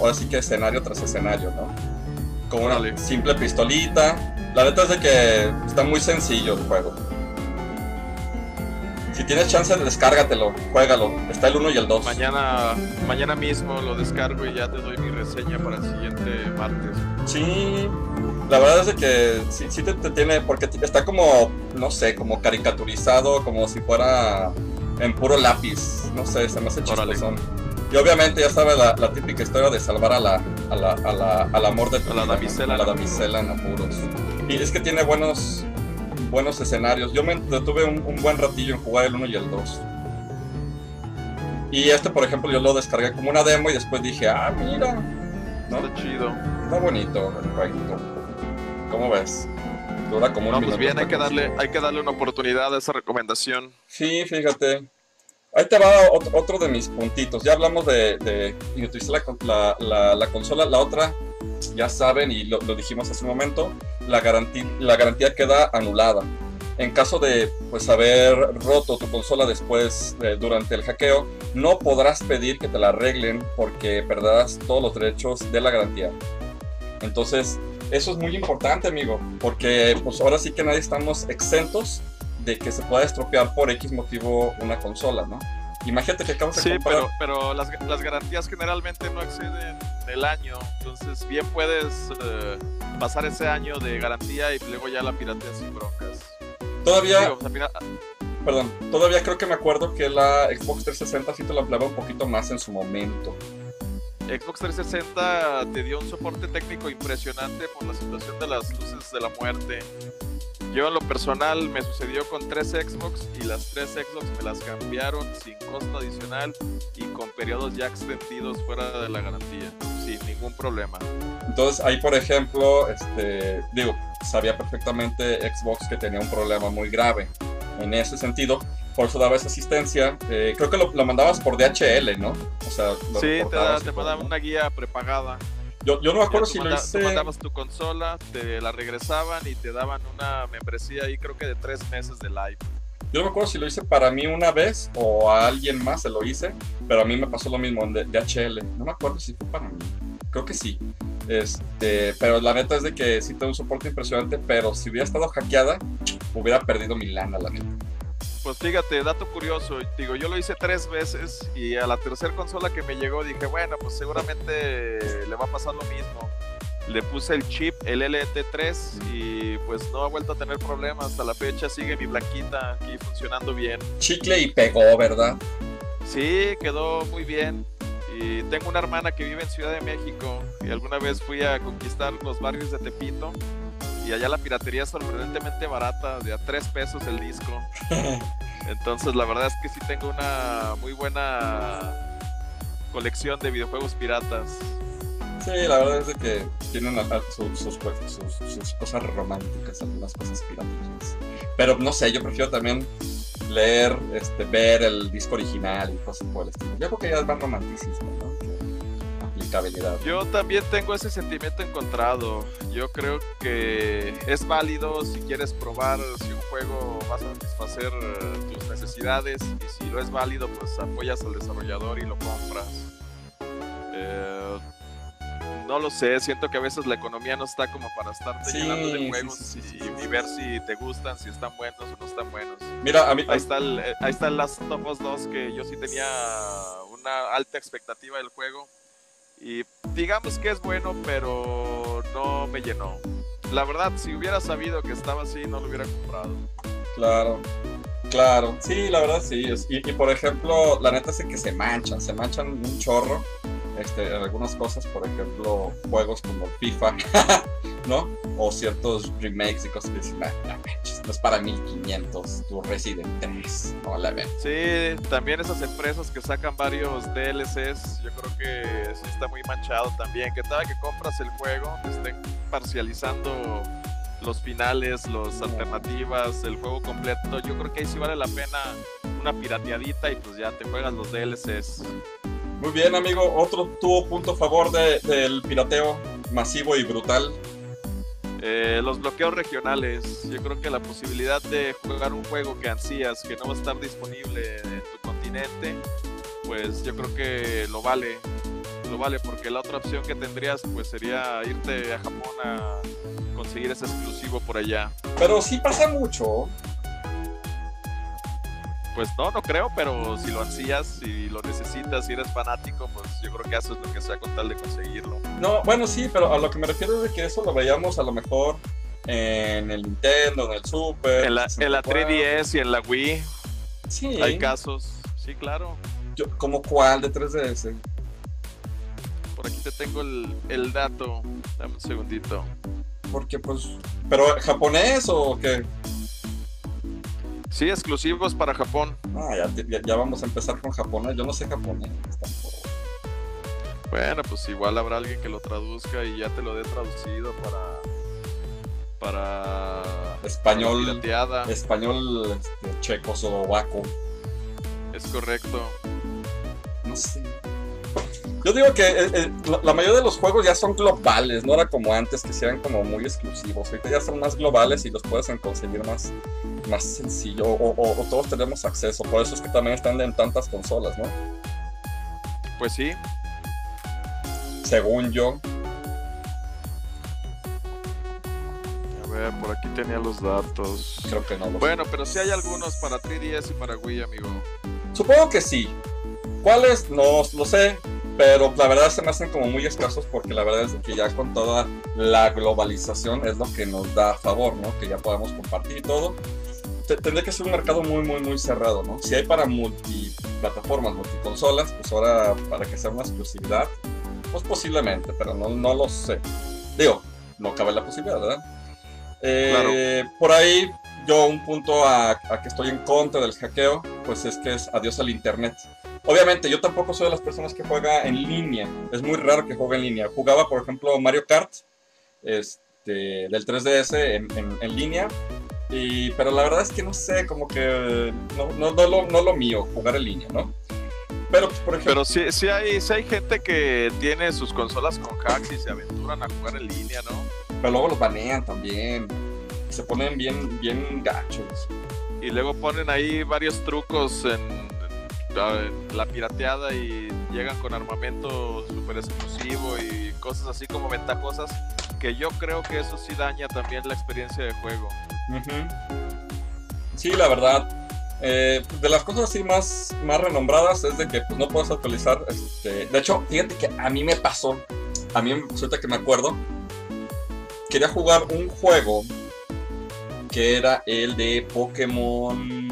[SPEAKER 3] ahora sí que escenario tras escenario, ¿no? Con una simple pistolita. La neta es de que está muy sencillo el juego. Si tienes chance, descárgatelo, juégalo. Está el 1 y el 2.
[SPEAKER 2] Mañana, mañana mismo lo descargo y ya te doy mi reseña para el siguiente martes.
[SPEAKER 3] Sí, la verdad es de que sí, sí te, te tiene, porque está como, no sé, como caricaturizado, como si fuera en puro lápiz, no sé, se me hace chistosón. Y obviamente ya sabes la, la típica historia de salvar a la, a la, a la- al amor de tu
[SPEAKER 2] A la damisela
[SPEAKER 3] a la
[SPEAKER 2] en
[SPEAKER 3] damisela en apuros. Y es que tiene buenos, buenos escenarios. Yo me detuve un, un buen ratillo en jugar el 1 y el 2. Y este, por ejemplo, yo lo descargué como una demo y después dije, ah, mira, ¿no?
[SPEAKER 2] Está chido.
[SPEAKER 3] Está bonito el jueguito. ¿Cómo ves? Dura como un
[SPEAKER 2] No, pues bien, hay que darle, hay que darle una oportunidad a esa recomendación.
[SPEAKER 3] Sí, fíjate. Ahí te va otro, de mis puntitos. Ya hablamos de, de inutilizar la, con- la, la- la consola. La otra, ya saben, y lo, lo dijimos hace un momento, la garantía, la garantía queda anulada. En caso de pues haber roto tu consola después de- durante el hackeo, no podrás pedir que te la arreglen porque perderás todos los derechos de la garantía. Entonces, eso es muy importante, amigo, porque pues ahora sí que nadie estamos exentos de que se pueda estropear por X motivo una consola, ¿no? Imagínate que acabas de
[SPEAKER 2] Sí,
[SPEAKER 3] comprar.
[SPEAKER 2] pero, pero las, las garantías generalmente no exceden el año. Entonces, bien puedes eh, pasar ese año de garantía y luego ya la pirateas sin broncas.
[SPEAKER 3] Todavía,
[SPEAKER 2] Digo, final-
[SPEAKER 3] perdón, todavía creo que me acuerdo que la Xbox 360 sí te lo ampliaba un poquito más en su momento.
[SPEAKER 2] Xbox 360 te dio un soporte técnico impresionante por la situación de las luces de la muerte. Yo en lo personal me sucedió con tres Xbox y las tres Xbox me las cambiaron sin costo adicional y con periodos ya extendidos fuera de la garantía, sin ningún problema.
[SPEAKER 3] Entonces ahí, por ejemplo, este, digo, sabía perfectamente Xbox que tenía un problema muy grave en ese sentido. Por eso daba esa asistencia. Eh, creo que lo, lo mandabas por DHL, ¿no? O sea, lo
[SPEAKER 2] Sí, te, da- te mandaban una guía prepagada.
[SPEAKER 3] Yo, yo no me acuerdo si lo
[SPEAKER 2] manda-
[SPEAKER 3] hice.
[SPEAKER 2] Tú mandabas tu consola, te la regresaban y te daban una membresía ahí creo que de tres meses de live.
[SPEAKER 3] Yo no me acuerdo si lo hice para mí una vez o a alguien más se lo hice, pero a mí me pasó lo mismo en DHL. No me acuerdo si fue para mí. Creo que sí. Este, pero la neta es de que sí tengo un soporte impresionante, pero si hubiera estado hackeada, hubiera perdido mi lana, la neta.
[SPEAKER 2] Pues fíjate, dato curioso, digo, yo lo hice tres veces y a la tercera consola que me llegó dije, bueno, pues seguramente le va a pasar lo mismo. Le puse el chip, el LT3 y pues no ha vuelto a tener problemas. Hasta la fecha sigue mi blanquita aquí funcionando bien.
[SPEAKER 3] Chicle y pegó, ¿verdad?
[SPEAKER 2] Sí, quedó muy bien. Y tengo una hermana que vive en Ciudad de México y alguna vez fui a conquistar los barrios de Tepito y allá la piratería es sorprendentemente barata, de a tres pesos el disco. Entonces la verdad es que sí tengo una muy buena colección de videojuegos piratas.
[SPEAKER 3] Sí, la verdad es de que tienen sus, sus, sus- sus cosas románticas, algunas cosas piratas. Pero no sé, yo prefiero también leer, este, ver el disco original y cosas por el estilo. Yo creo que ya es más romanticismo, ¿no? aplicabilidad.
[SPEAKER 2] Yo también tengo ese sentimiento encontrado. Yo creo que es válido si quieres probar si un juego va a satisfacer eh, tus necesidades y si lo es válido, pues apoyas al desarrollador y lo compras. Eh, no lo sé, siento que a veces la economía no está como para estarte llenando de juegos y, ver si te gustan, si están buenos o no están buenos.
[SPEAKER 3] Mira, a mí,
[SPEAKER 2] ahí, está el, eh, ahí está el Last of Us 2 que yo sí tenía una alta expectativa del juego y digamos que es bueno, pero no me llenó. La verdad, si hubiera sabido que estaba así, no lo hubiera comprado.
[SPEAKER 3] Claro. Claro, sí, la verdad sí. Y, y por ejemplo, la neta es que se manchan, se manchan un chorro este, algunas cosas, por ejemplo, juegos como FIFA, ¿no? O ciertos remakes y cosas que dicen, no, es para 1500, tu Resident 3, no la ven.
[SPEAKER 2] Sí, también esas empresas que sacan varios DLCs, yo creo que eso está muy manchado también, que cada que compras el juego te estén parcializando los finales, las alternativas, el juego completo, yo creo que ahí sí vale la pena una pirateadita y pues ya te juegas los DLCs.
[SPEAKER 3] Muy bien, amigo. Otro tuvo punto a favor del pirateo masivo y brutal.
[SPEAKER 2] Eh, los bloqueos regionales. Yo creo que la posibilidad de jugar un juego que ansías, que no va a estar disponible en tu continente, pues yo creo que lo vale. Lo vale porque la otra opción que tendrías pues sería irte a Japón a conseguir ese exclusivo por allá.
[SPEAKER 3] Pero sí pasa mucho.
[SPEAKER 2] Pues no, no creo, pero si lo ansías, si lo necesitas, si eres fanático, pues yo creo que haces lo que sea con tal de conseguirlo.
[SPEAKER 3] No, bueno, sí, pero a lo que me refiero es que eso lo veíamos a lo mejor en el Nintendo, en el Super.
[SPEAKER 2] En la, 3DS y en la Wii. Sí. Hay casos, sí, claro.
[SPEAKER 3] Yo, ¿Como cuál de 3DS?
[SPEAKER 2] Por aquí te tengo el, el dato. Dame un segundito.
[SPEAKER 3] Porque pues... ¿Pero japonés o qué?
[SPEAKER 2] Sí, exclusivos para Japón.
[SPEAKER 3] Ah, ya, vamos a empezar con japonés. Yo no sé japonés
[SPEAKER 2] Bueno, pues igual habrá alguien que lo traduzca y ya te lo dé traducido para. para.
[SPEAKER 3] Español. español este, checoslovaco.
[SPEAKER 2] Es correcto.
[SPEAKER 3] No sé. Yo digo que eh, eh, la, mayoría de los juegos ya son globales, no era como antes que eran como muy exclusivos. Ahorita ya son más globales y los puedes conseguir más, más sencillo o, todos tenemos acceso. Por eso es que también están en tantas consolas, ¿no?
[SPEAKER 2] Pues sí.
[SPEAKER 3] Según yo.
[SPEAKER 2] A ver, por aquí tenía los datos.
[SPEAKER 3] Creo que no.
[SPEAKER 2] bueno, pero sí hay algunos para 3DS y para Wii, amigo.
[SPEAKER 3] Supongo que sí. ¿Cuáles? No lo sé pero la verdad se me hacen como muy escasos porque la verdad es que ya con toda la globalización es lo que nos da a favor, ¿no? Que ya podemos compartir todo. Tendría que ser un mercado muy, muy, muy cerrado, ¿no? Si hay para multiplataformas, multiconsolas, pues ahora para que sea una exclusividad, pues posiblemente, pero no, no lo sé. Digo, no cabe la posibilidad, ¿verdad? Eh, por ahí, yo un punto a, a que estoy en contra del hackeo, pues es que es adiós al Internet. Obviamente, yo tampoco soy de las personas que juega en línea. Es muy raro que juegue en línea. Jugaba, por ejemplo, Mario Kart este, del 3DS en, en, línea. Y, pero la verdad es que no sé, como que no, no, no, lo, no lo mío, jugar en línea, ¿no?
[SPEAKER 2] Pero, por ejemplo. Pero sí, sí, hay, sí hay gente que tiene sus consolas con hacks y se aventuran a jugar en línea, ¿no?
[SPEAKER 3] Pero luego los banean también. Se ponen bien, bien gachos.
[SPEAKER 2] Y luego ponen ahí varios trucos en la pirateada y llegan con armamento super exclusivo y cosas así como ventajosas que yo creo que eso sí daña también la experiencia de juego.
[SPEAKER 3] Sí, la verdad. Eh, de las cosas así más, más renombradas es de que pues, no puedes actualizar. Este... De hecho, fíjate que a mí me pasó. A mí, resulta que me acuerdo. Quería jugar un juego que era el de Pokémon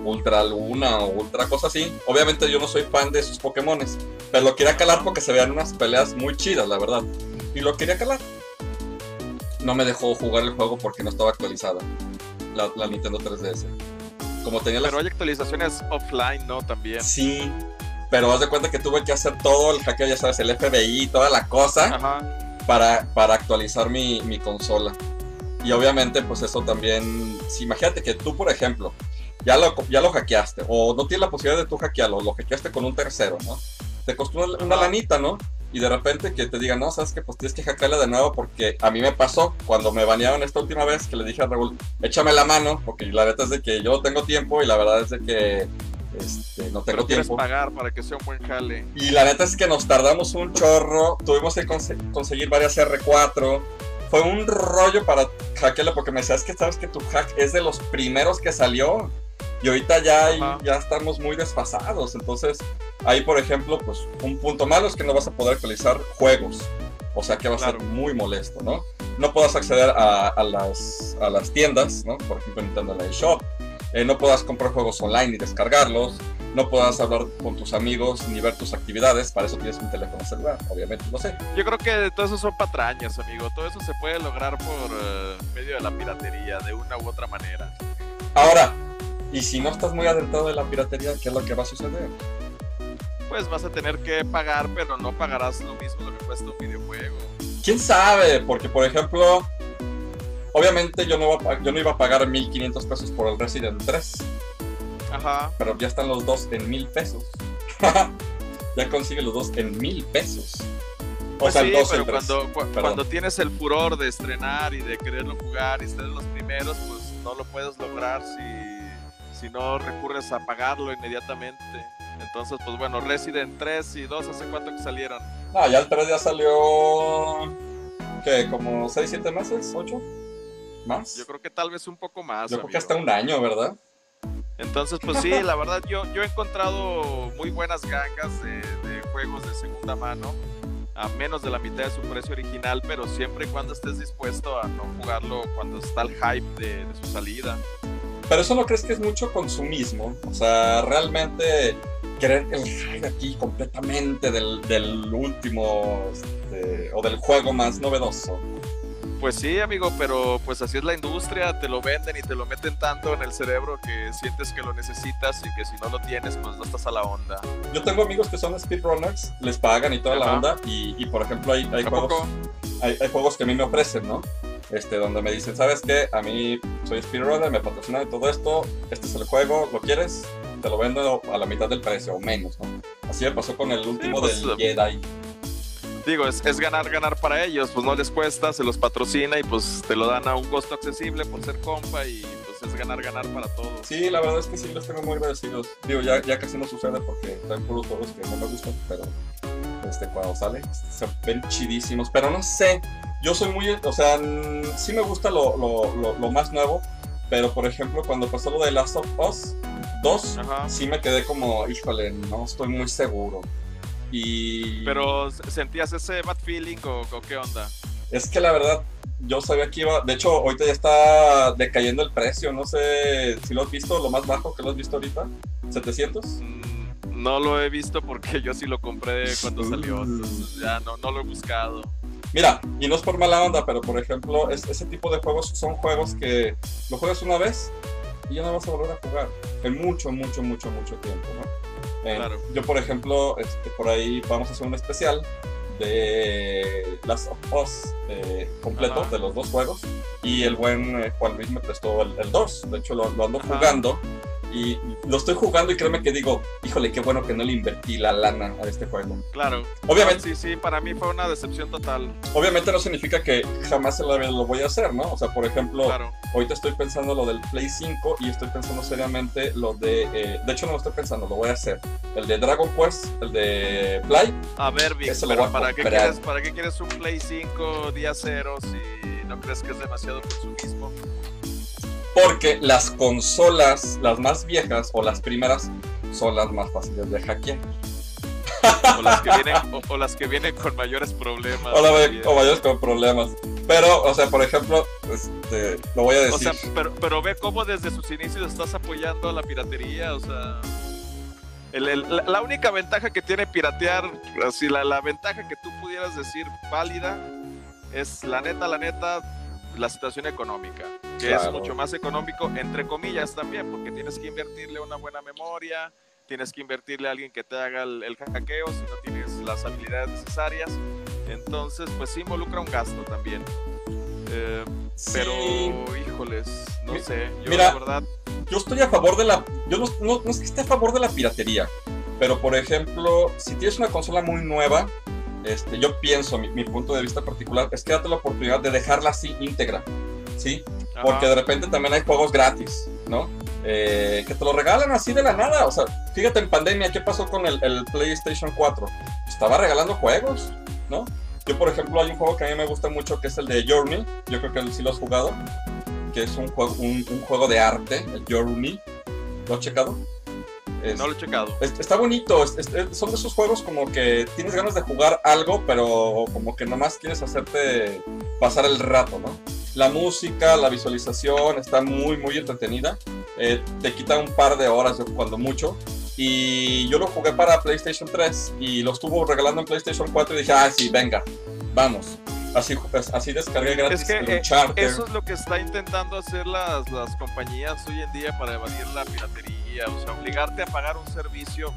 [SPEAKER 3] Ultra Luna o Ultra cosa así. Obviamente yo no soy fan de esos Pokémones, pero lo quería calar porque se veían unas peleas muy chidas, la verdad. Y lo quería calar. No me dejó jugar el juego porque no estaba actualizada la, Nintendo 3DS. Como tenía
[SPEAKER 2] Pero hay actualizaciones offline, ¿no? También.
[SPEAKER 3] Sí, pero haz de cuenta que tuve que hacer todo el hackeo, ya sabes, el FBI, toda la cosa, Para, para actualizar mi, mi consola. Y obviamente, pues eso también, si imagínate que tú, por ejemplo, ya lo, ya lo hackeaste, o no tienes la posibilidad de tú hackearlo, lo hackeaste con un tercero, ¿no? Te costó una, una lanita, ¿no? Y de repente que te digan, no, sabes que pues tienes que hackearla de nuevo porque a mí me pasó cuando me banearon esta última vez que le dije a Raúl, échame la mano, porque la verdad es de que yo tengo tiempo y la verdad es de que este, no tengo tiempo.
[SPEAKER 2] pagar para que sea un buen jale.
[SPEAKER 3] Y la neta es que nos tardamos un chorro, tuvimos que conse- conseguir varias R4. Fue un rollo para hackearlo porque me decías que sabes que tu hack es de los primeros que salió. Y ahorita ya, hay- ya estamos muy desfasados. Entonces, ahí por ejemplo, pues un punto malo es que no vas a poder actualizar juegos. O sea que va a ser
[SPEAKER 2] Claro.
[SPEAKER 3] muy molesto, ¿no? No puedas acceder a, a las, a las tiendas, ¿no? Por ejemplo, Nintendo Live Shop. Eh, no puedas comprar juegos online y descargarlos no puedas hablar con tus amigos ni ver tus actividades, para eso tienes un teléfono celular, obviamente, lo sé.
[SPEAKER 2] Yo creo que todo eso son patrañas, amigo. Todo eso se puede lograr por eh, medio de la piratería, de una u otra manera.
[SPEAKER 3] Ahora, y si no estás muy adentrado de la piratería, ¿qué es lo que va a suceder?
[SPEAKER 2] Pues vas a tener que pagar, pero no pagarás lo mismo lo que cuesta un videojuego.
[SPEAKER 3] ¿Quién sabe? Porque, por ejemplo, obviamente yo no, iba a yo no iba a pagar 1500 pesos por el Resident 3,
[SPEAKER 2] Ajá.
[SPEAKER 3] pero ya están los dos en 1000 pesos. ya consigue los dos en 1000 pesos. O
[SPEAKER 2] Pues
[SPEAKER 3] sea,
[SPEAKER 2] sí,
[SPEAKER 3] el 2
[SPEAKER 2] pero
[SPEAKER 3] el 3.
[SPEAKER 2] cuando, cu-
[SPEAKER 3] Perdón.
[SPEAKER 2] cuando tienes el furor de estrenar y de quererlo jugar y ser los primeros, pues no lo puedes lograr si, si no recurres a pagarlo inmediatamente. Entonces, pues bueno, Resident 3 y 2, ¿hace cuánto que salieron?
[SPEAKER 3] No, ya el 3 ya salió. ¿Qué? ¿Como 6, 7 meses? ¿8? ¿Más?
[SPEAKER 2] Yo creo que tal vez un poco más.
[SPEAKER 3] Yo creo que hasta un año, ¿verdad?
[SPEAKER 2] Entonces, pues sí, la verdad, yo, yo he encontrado muy buenas gangas de, de juegos de segunda mano a menos de la mitad de su precio original, pero siempre y cuando estés dispuesto a no jugarlo cuando está el hype de, de su salida.
[SPEAKER 3] Pero eso no crees que es mucho consumismo. O sea, realmente querer el hype aquí completamente del, del último este, o del juego más novedoso.
[SPEAKER 2] Pues sí, amigo, pero pues así es la industria, te lo venden y te lo meten tanto en el cerebro que sientes que lo necesitas y que si no lo tienes, pues no estás a la onda.
[SPEAKER 3] Yo tengo amigos que son speedrunners, les pagan y toda la onda. Y, y, por ejemplo, hay, hay
[SPEAKER 2] ¿A
[SPEAKER 3] juegos, hay, hay juegos que a mí me ofrecen, ¿no? Este, donde me dicen, ¿sabes qué? A mí soy speedrunner, me patrocinan y todo esto. Este es el juego, ¿lo quieres? Te lo vendo a la mitad del precio o menos, ¿no? Así me pasó con el último
[SPEAKER 2] pues,
[SPEAKER 3] del
[SPEAKER 2] um,
[SPEAKER 3] Jedi.
[SPEAKER 2] Digo, es, es ganar, ganar para ellos, pues no les cuesta, se los patrocina y pues te lo dan a un costo accesible por ser compa y pues es ganar, ganar para todos.
[SPEAKER 3] Sí, la verdad es que sí los tengo muy agradecidos. Digo, ya, ya casi no sucede porque están puros juegos que no me gustan, pero este, cuando sale se ven chidísimos. Pero no sé, yo soy muy, o sea, sí me gusta lo, lo, lo, lo más nuevo, pero por ejemplo, cuando pasó lo de Last of Us 2,
[SPEAKER 2] Ajá.
[SPEAKER 3] sí me quedé como, híjole, no estoy muy seguro. Y
[SPEAKER 2] Pero ¿sentías ese bad feeling o, o qué onda?
[SPEAKER 3] es que la verdad, yo sabía que iba. De hecho, ahorita ya está decayendo el precio. No sé si lo has visto, lo más bajo que lo has visto ahorita. ¿700?
[SPEAKER 2] Mm, No lo he visto porque yo sí lo compré cuando salió, entonces ya no, no lo he buscado.
[SPEAKER 3] Mira, y no es por mala onda, pero por ejemplo, es- ese tipo de juegos son juegos que lo juegas una vez y ya no vas a volver a jugar en mucho, mucho, mucho, mucho tiempo, ¿no? Eh,
[SPEAKER 2] Claro.
[SPEAKER 3] Yo, por ejemplo, este, por ahí vamos a hacer un especial de Last of Us eh, completo
[SPEAKER 2] Ajá.
[SPEAKER 3] de los dos juegos y el buen eh, Juan Luis me prestó el, el 2, de hecho lo, lo ando
[SPEAKER 2] Ajá.
[SPEAKER 3] jugando y lo estoy jugando y créeme que digo, híjole, qué bueno que no le invertí la lana a este juego.
[SPEAKER 2] Claro.
[SPEAKER 3] Obviamente,
[SPEAKER 2] Sí, sí, para mí fue una decepción total.
[SPEAKER 3] obviamente no significa que jamás lo voy a hacer, ¿no? O sea, por ejemplo,
[SPEAKER 2] Claro.
[SPEAKER 3] ahorita estoy pensando lo del Play 5 y estoy pensando seriamente lo de... eh, de hecho, no lo estoy pensando, lo voy a hacer. El de Dragon Quest, el de Play.
[SPEAKER 2] A ver, Vic,
[SPEAKER 3] Ese lo
[SPEAKER 2] pero
[SPEAKER 3] voy a
[SPEAKER 2] ¿para qué, quieres, ¿para qué quieres un Play 5 día cero si no crees que es demasiado consumismo?
[SPEAKER 3] Porque las consolas, las más viejas o las primeras, son las más fáciles de hackear.
[SPEAKER 2] O las que vienen, o, o las que vienen con mayores problemas.
[SPEAKER 3] O, la o vayas con problemas. Pero, o sea, por ejemplo, este, lo voy a
[SPEAKER 2] O
[SPEAKER 3] decir.
[SPEAKER 2] sea, pero, pero ve cómo desde sus inicios estás apoyando a la piratería, o sea... el- el- la, la única ventaja que tiene piratear, así la, la ventaja que tú pudieras decir válida, es la neta, la neta, la situación económica, que es
[SPEAKER 3] Claro.
[SPEAKER 2] mucho más económico, entre comillas también, porque tienes que invertirle una buena memoria, tienes que invertirle a alguien que te haga el, el hackeo si no tienes las habilidades necesarias, entonces pues sí involucra un gasto también. Eh, pero,
[SPEAKER 3] Sí.
[SPEAKER 2] híjoles, no
[SPEAKER 3] Mi-
[SPEAKER 2] sé. Yo
[SPEAKER 3] mira.
[SPEAKER 2] la verdad
[SPEAKER 3] yo estoy a favor de la. Yo no, no, no es que esté a favor de la piratería, pero por ejemplo, si tienes una consola muy nueva, este, yo pienso, mi, mi, punto de vista particular, es que date la oportunidad de dejarla así íntegra, ¿sí? Ajá. Porque de repente también hay juegos gratis, ¿no? Eh, que te lo regalan así de la nada. O sea, fíjate en pandemia, ¿qué pasó con el, el, PlayStation 4? Estaba regalando juegos, ¿no? Yo, por ejemplo, hay un juego que a mí me gusta mucho que es el de Journey. Yo creo que sí lo has jugado. Que es un juego, un, un juego de arte, el Journey. ¿Lo has checado?
[SPEAKER 2] Es, no lo he checado.
[SPEAKER 3] Es, está bonito. Es, son de esos juegos como que tienes ganas de jugar algo, pero como que nomás quieres hacerte pasar el rato, ¿no? La música, la visualización está muy, muy entretenida. Eh, te quita un par de horas cuando mucho. Y yo lo jugué para PlayStation 3 y lo estuvo regalando en PlayStation 4 y dije, ah, sí, venga, vamos. Así, pues, así descargué gratis
[SPEAKER 2] es que, el Charter. Eso es lo que está intentando hacer las, las compañías hoy en día para evadir la piratería. O sea, obligarte a pagar un servicio,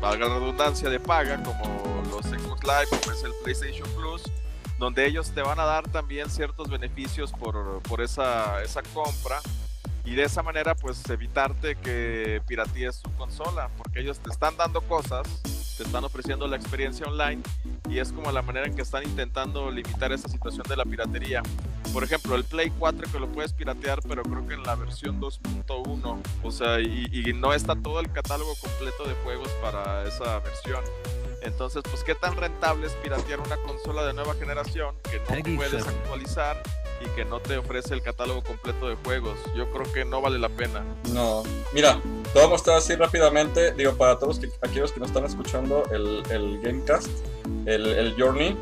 [SPEAKER 2] valga la redundancia, de paga, como los Xbox Live, como es el PlayStation Plus, donde ellos te van a dar también ciertos beneficios por, por esa, esa compra y de esa manera pues evitarte que piratees tu consola porque ellos te están dando cosas te están ofreciendo la experiencia online y es como la manera en que están intentando limitar esa situación de la piratería. Por ejemplo el Play 4 que lo puedes piratear pero creo que en la versión 2.1 o sea y, y no está todo el catálogo completo de juegos para esa versión. Entonces, pues, ¿qué tan rentable es piratear una consola de nueva generación que no puedes actualizar y que no te ofrece el catálogo completo de juegos? Yo creo que no vale la pena.
[SPEAKER 3] No, mira, te voy a mostrar así rápidamente, digo, para todos que, aquellos que nos están escuchando el, el Gamecast, el, el, Journey.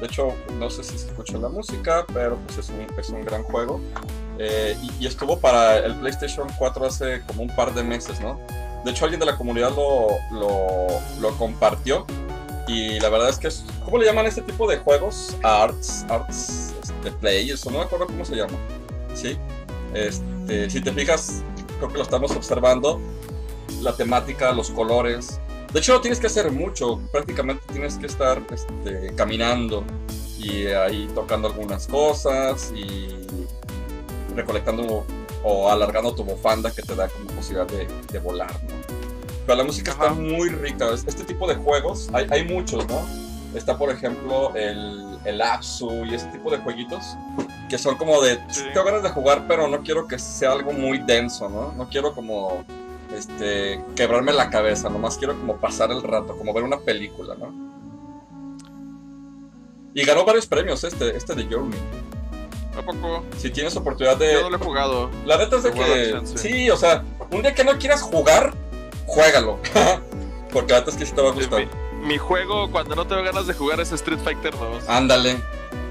[SPEAKER 3] De hecho, no sé si se escucha la música, pero pues es un, es un gran juego. Eh, y, y estuvo para el PlayStation 4 hace como un par de meses, ¿no? De hecho, alguien de la comunidad lo, lo, lo, compartió. Y la verdad es que es. ¿Cómo le llaman este tipo de juegos? Arts, Arts este, Play, eso no me acuerdo cómo se llama. ¿Sí? Este, si te fijas, creo que lo estamos observando. La temática, los colores. De hecho, no tienes que hacer mucho. Prácticamente tienes que estar este, caminando y ahí tocando algunas cosas y recolectando o alargando tu bufanda que te da como posibilidad de, de volar, ¿no? Pero la música Ajá. está muy rica. Este tipo de juegos, hay, hay muchos, ¿no? Está, por ejemplo, el, el Apsu y ese tipo de jueguitos que son como de, sí. tengo ganas de jugar, pero no quiero que sea algo muy denso, ¿no? No quiero como, este, quebrarme la cabeza, nomás quiero como pasar el rato, como ver una película, ¿no? Y ganó varios premios este, este de Journey.
[SPEAKER 2] ¿A poco?
[SPEAKER 3] Si tienes oportunidad de.
[SPEAKER 2] Yo no lo he jugado.
[SPEAKER 3] La neta es de que. Sí, o sea, un día que no quieras jugar, juégalo. Porque la neta es que sí te va a gustar.
[SPEAKER 2] Mi, juego cuando no tengo ganas de jugar es Street Fighter 2.
[SPEAKER 3] Ándale.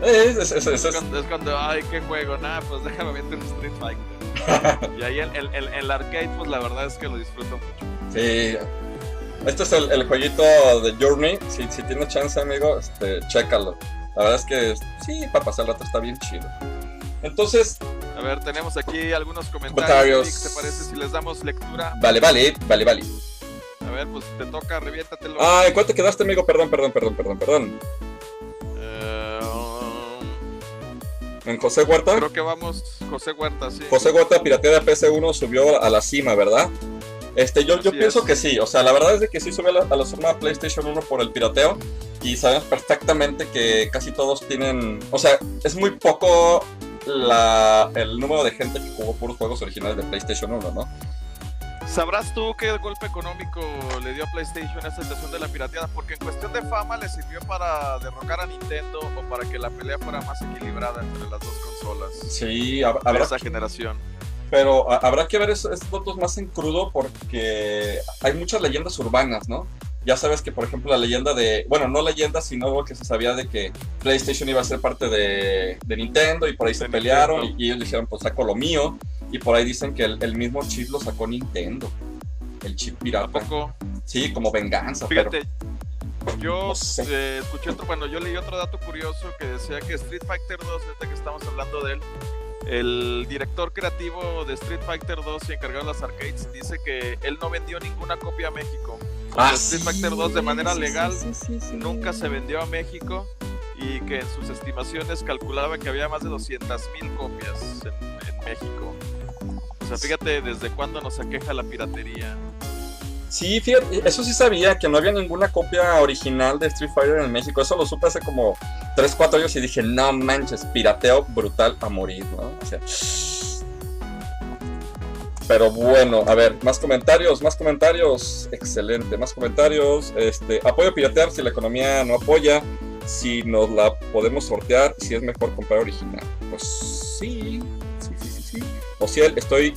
[SPEAKER 3] Es, es, es,
[SPEAKER 2] es, cuando, es cuando, ay, qué juego, nada, pues déjame meter un Street Fighter. y ahí en el, el, el, arcade, pues la verdad es que lo disfruto mucho.
[SPEAKER 3] Sí. Este es el, el jueguito de Journey. Si, si tienes chance, amigo, este, chécalo. La verdad es que sí, para pasar el rato está bien chido. Entonces.
[SPEAKER 2] A ver, tenemos aquí algunos comentarios. ¿Qué te parece si les damos lectura?
[SPEAKER 3] Vale, vale, vale, vale.
[SPEAKER 2] A ver, pues te toca, reviéntatelo.
[SPEAKER 3] Ah, ¿en cuánto quedaste, amigo? Perdón, perdón, perdón, perdón, perdón.
[SPEAKER 2] Uh,
[SPEAKER 3] ¿En José Huerta?
[SPEAKER 2] Creo que vamos, José Huerta, sí.
[SPEAKER 3] José Huerta, Piratea de PC1, subió a la cima, ¿verdad? Este, yo, yo pienso que sí, o sea, la verdad es de que sí sube a la, a la PlayStation 1 por el pirateo y sabemos perfectamente que casi todos tienen, o sea, es muy poco la, el número de gente que jugó puros juegos originales de PlayStation 1, ¿no?
[SPEAKER 2] ¿Sabrás tú qué golpe económico le dio a PlayStation esta situación de la pirateada? Porque en cuestión de fama le sirvió para derrocar a Nintendo o para que la pelea fuera más equilibrada entre las dos consolas.
[SPEAKER 3] Sí, habrá
[SPEAKER 2] esa generación
[SPEAKER 3] pero habrá que ver estos datos más en crudo porque hay muchas leyendas urbanas, ¿no? Ya sabes que, por ejemplo, la leyenda de, bueno, no leyenda, sino que se sabía de que PlayStation iba a ser parte de, de Nintendo y por ahí de se pelearon y, y, ellos dijeron, pues saco lo mío. Y por ahí dicen que el, el mismo chip lo sacó Nintendo, el chip pirata.
[SPEAKER 2] ¿A poco?
[SPEAKER 3] Sí, como venganza.
[SPEAKER 2] Fíjate, pero... Yo no sé. eh, escuché otro, bueno, yo leí otro dato curioso que decía que Street Fighter 2, ahorita que estamos hablando de él, el director creativo de Street Fighter 2 y encargado de las arcades dice que él no vendió ninguna copia a México.
[SPEAKER 3] Ah,
[SPEAKER 2] Street
[SPEAKER 3] sí,
[SPEAKER 2] Fighter 2 de manera
[SPEAKER 3] sí,
[SPEAKER 2] legal
[SPEAKER 3] sí,
[SPEAKER 2] nunca se vendió a México y que en sus estimaciones calculaba que había más de 200 mil copias en, en, México. Sea, fíjate desde cuándo nos aqueja la piratería.
[SPEAKER 3] Sí, fíjate, eso sí sabía, que no había ninguna copia original de Street Fighter en México. Eso lo supe hace como 3, 4 años y dije, no manches, pirateo brutal a morir, ¿no? O sea... Pero bueno, a ver, más comentarios, más comentarios. Excelente, más comentarios. Este, apoyo piratear si la economía no apoya. Si nos la podemos sortear, si es mejor comprar original. Pues sí, sí. sí. O sea, estoy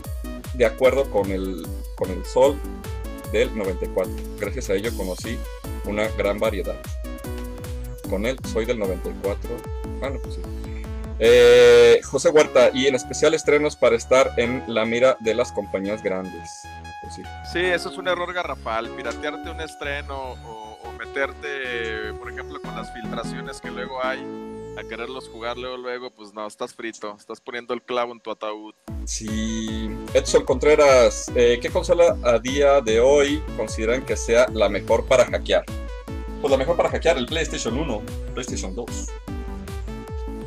[SPEAKER 3] de acuerdo con el, con el sol del 94. Gracias a ello conocí una gran variedad. Con él soy del 94. Ah, no, pues sí. Eh, José Huerta, y en especial estrenos para estar en la mira de las compañías grandes. Pues
[SPEAKER 2] sí. eso es un error garrafal, piratearte un estreno o, meterte, por ejemplo, con las filtraciones que luego hay, a quererlos jugar luego, luego, pues no, estás frito, estás poniendo el clavo en tu ataúd.
[SPEAKER 3] Sí, Edson Contreras, eh, ¿qué consola a día de hoy consideran que sea la mejor para hackear? Pues la mejor para hackear, el PlayStation 1, PlayStation 2.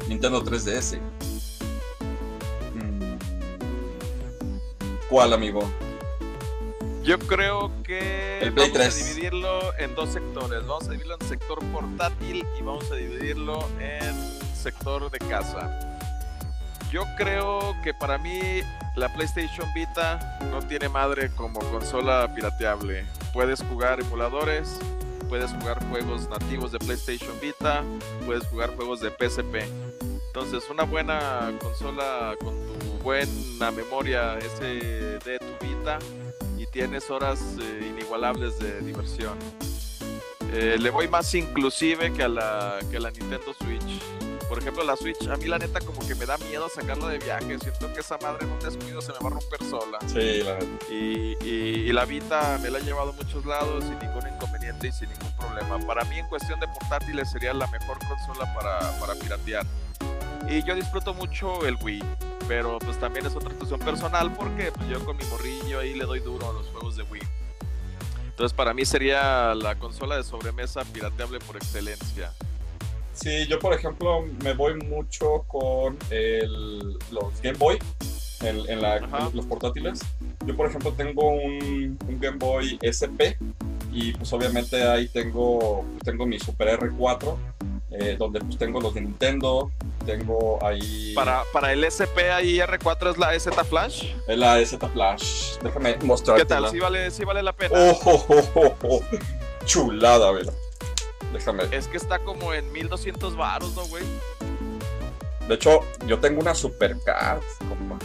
[SPEAKER 3] Nintendo 3DS. Mm. ¿Cuál, amigo?
[SPEAKER 2] Yo creo que
[SPEAKER 3] el
[SPEAKER 2] vamos a dividirlo en dos sectores. Vamos a dividirlo en sector portátil y vamos a dividirlo en sector de casa. Yo creo que para mí la PlayStation Vita no tiene madre como consola pirateable. Puedes jugar emuladores, puedes jugar juegos nativos de PlayStation Vita, puedes jugar juegos de PSP. Entonces, una buena consola con tu buena memoria ese de tu Vita tienes horas eh, inigualables de diversión. Eh, le voy más inclusive que a la, que a la Nintendo Switch. Por ejemplo, la Switch, a mí la neta como que me da miedo sacarla de viaje. Siento que esa madre en un descuido se me va a romper sola.
[SPEAKER 3] Sí, la
[SPEAKER 2] y, y, la Vita me la ha llevado a muchos lados sin ningún inconveniente y sin ningún problema. Para mí, en cuestión de portátiles, sería la mejor consola para, para piratear. Y yo disfruto mucho el Wii, pero pues también es otra cuestión personal porque pues, yo con mi morrillo ahí le doy duro a los juegos de Wii. Entonces para mí sería la consola de sobremesa pirateable por excelencia.
[SPEAKER 3] Sí, yo por ejemplo me voy mucho con el, los Game Boy en, los portátiles. Yo por ejemplo tengo un, Game Boy SP y pues obviamente ahí tengo, tengo mi Super R4 eh, donde pues tengo los de Nintendo, tengo ahí...
[SPEAKER 2] Para, para el SP ahí R4 es la EZ Flash.
[SPEAKER 3] Es la EZ Flash, déjame mostrarte.
[SPEAKER 2] ¿Qué tal? ¿Sí vale, sí vale la pena?
[SPEAKER 3] Oh, oh, oh, oh Chulada, ¿verdad? Déjame.
[SPEAKER 2] Es que está como en 1200 baros, ¿no, güey?
[SPEAKER 3] De hecho, yo tengo una Supercard, compa.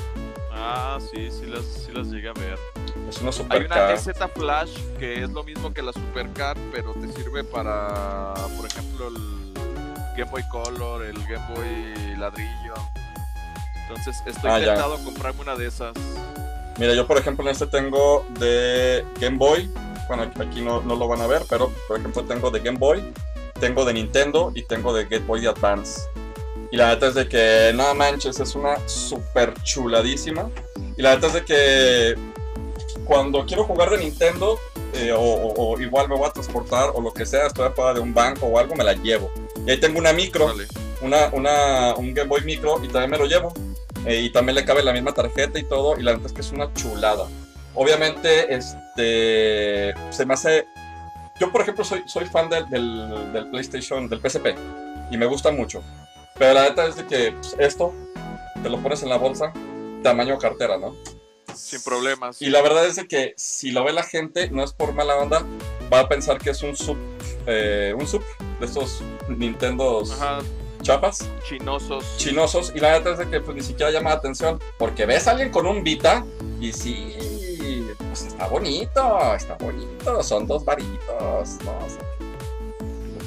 [SPEAKER 2] Ah, sí, sí las, sí las llegué a ver.
[SPEAKER 3] Es una Supercard.
[SPEAKER 2] Hay una EZ Flash que es lo mismo que la Supercard, pero te sirve para, por ejemplo, el Game Boy Color, el Game Boy ladrillo. Entonces estoy ah, intentado comprarme una de esas.
[SPEAKER 3] Mira, yo por ejemplo en este tengo de Game Boy. Bueno, aquí no, no lo van a ver, pero por ejemplo tengo de Game Boy, tengo de Nintendo y tengo de Game Boy Advance. Y la neta es de que, no manches, es una super chuladísima. Y la neta es de que cuando quiero jugar de Nintendo, eh, o, igual me voy a transportar, o lo que sea, estoy afuera de un banco o algo, me la llevo. Y ahí tengo una micro, una, una, un Game Boy micro y también me lo llevo. Eh, y también le cabe la misma tarjeta y todo. Y la verdad es que es una chulada. Obviamente, este, se me hace... Yo, por ejemplo, soy, soy fan del, del, PlayStation, del PSP. Y me gusta mucho. Pero la neta es de que pues, esto te lo pones en la bolsa, tamaño cartera, ¿no?
[SPEAKER 2] Sin problemas.
[SPEAKER 3] Y la verdad es de que si lo ve la gente, no es por mala onda, va a pensar que es un sub, eh, un sub de estos Nintendos chapas.
[SPEAKER 2] Chinosos.
[SPEAKER 3] Chinosos. Y la verdad es de que pues, ni siquiera llama la atención. Porque ves a alguien con un Vita y pues está bonito, está bonito. Son dos varitos, ¿no?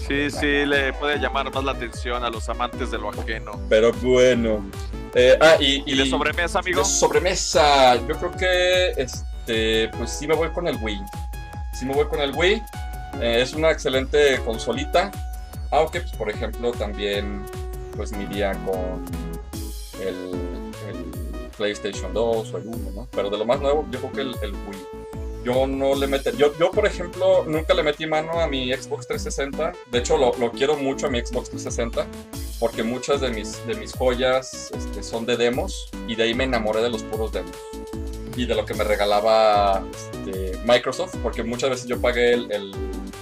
[SPEAKER 2] sí, sí, le puede llamar más la atención a los amantes de lo ajeno.
[SPEAKER 3] Pero bueno. Eh, ah, y,
[SPEAKER 2] y, de sobremesa, amigo? De
[SPEAKER 3] sobremesa. Yo creo que este, pues sí me voy con el Wii. Sí me voy con el Wii. Eh, es una excelente consolita, aunque pues, por ejemplo también pues me iría con el, PlayStation 2 o el 1, ¿no? Pero de lo más nuevo yo creo que el, Wii. Yo no le yo, yo por ejemplo nunca le metí mano a mi Xbox 360, de hecho lo, lo quiero mucho a mi Xbox 360 porque muchas de mis, de mis joyas este, son de demos y de ahí me enamoré de los puros demos. y de lo que me regalaba este, Microsoft, porque muchas veces yo pagué el, el,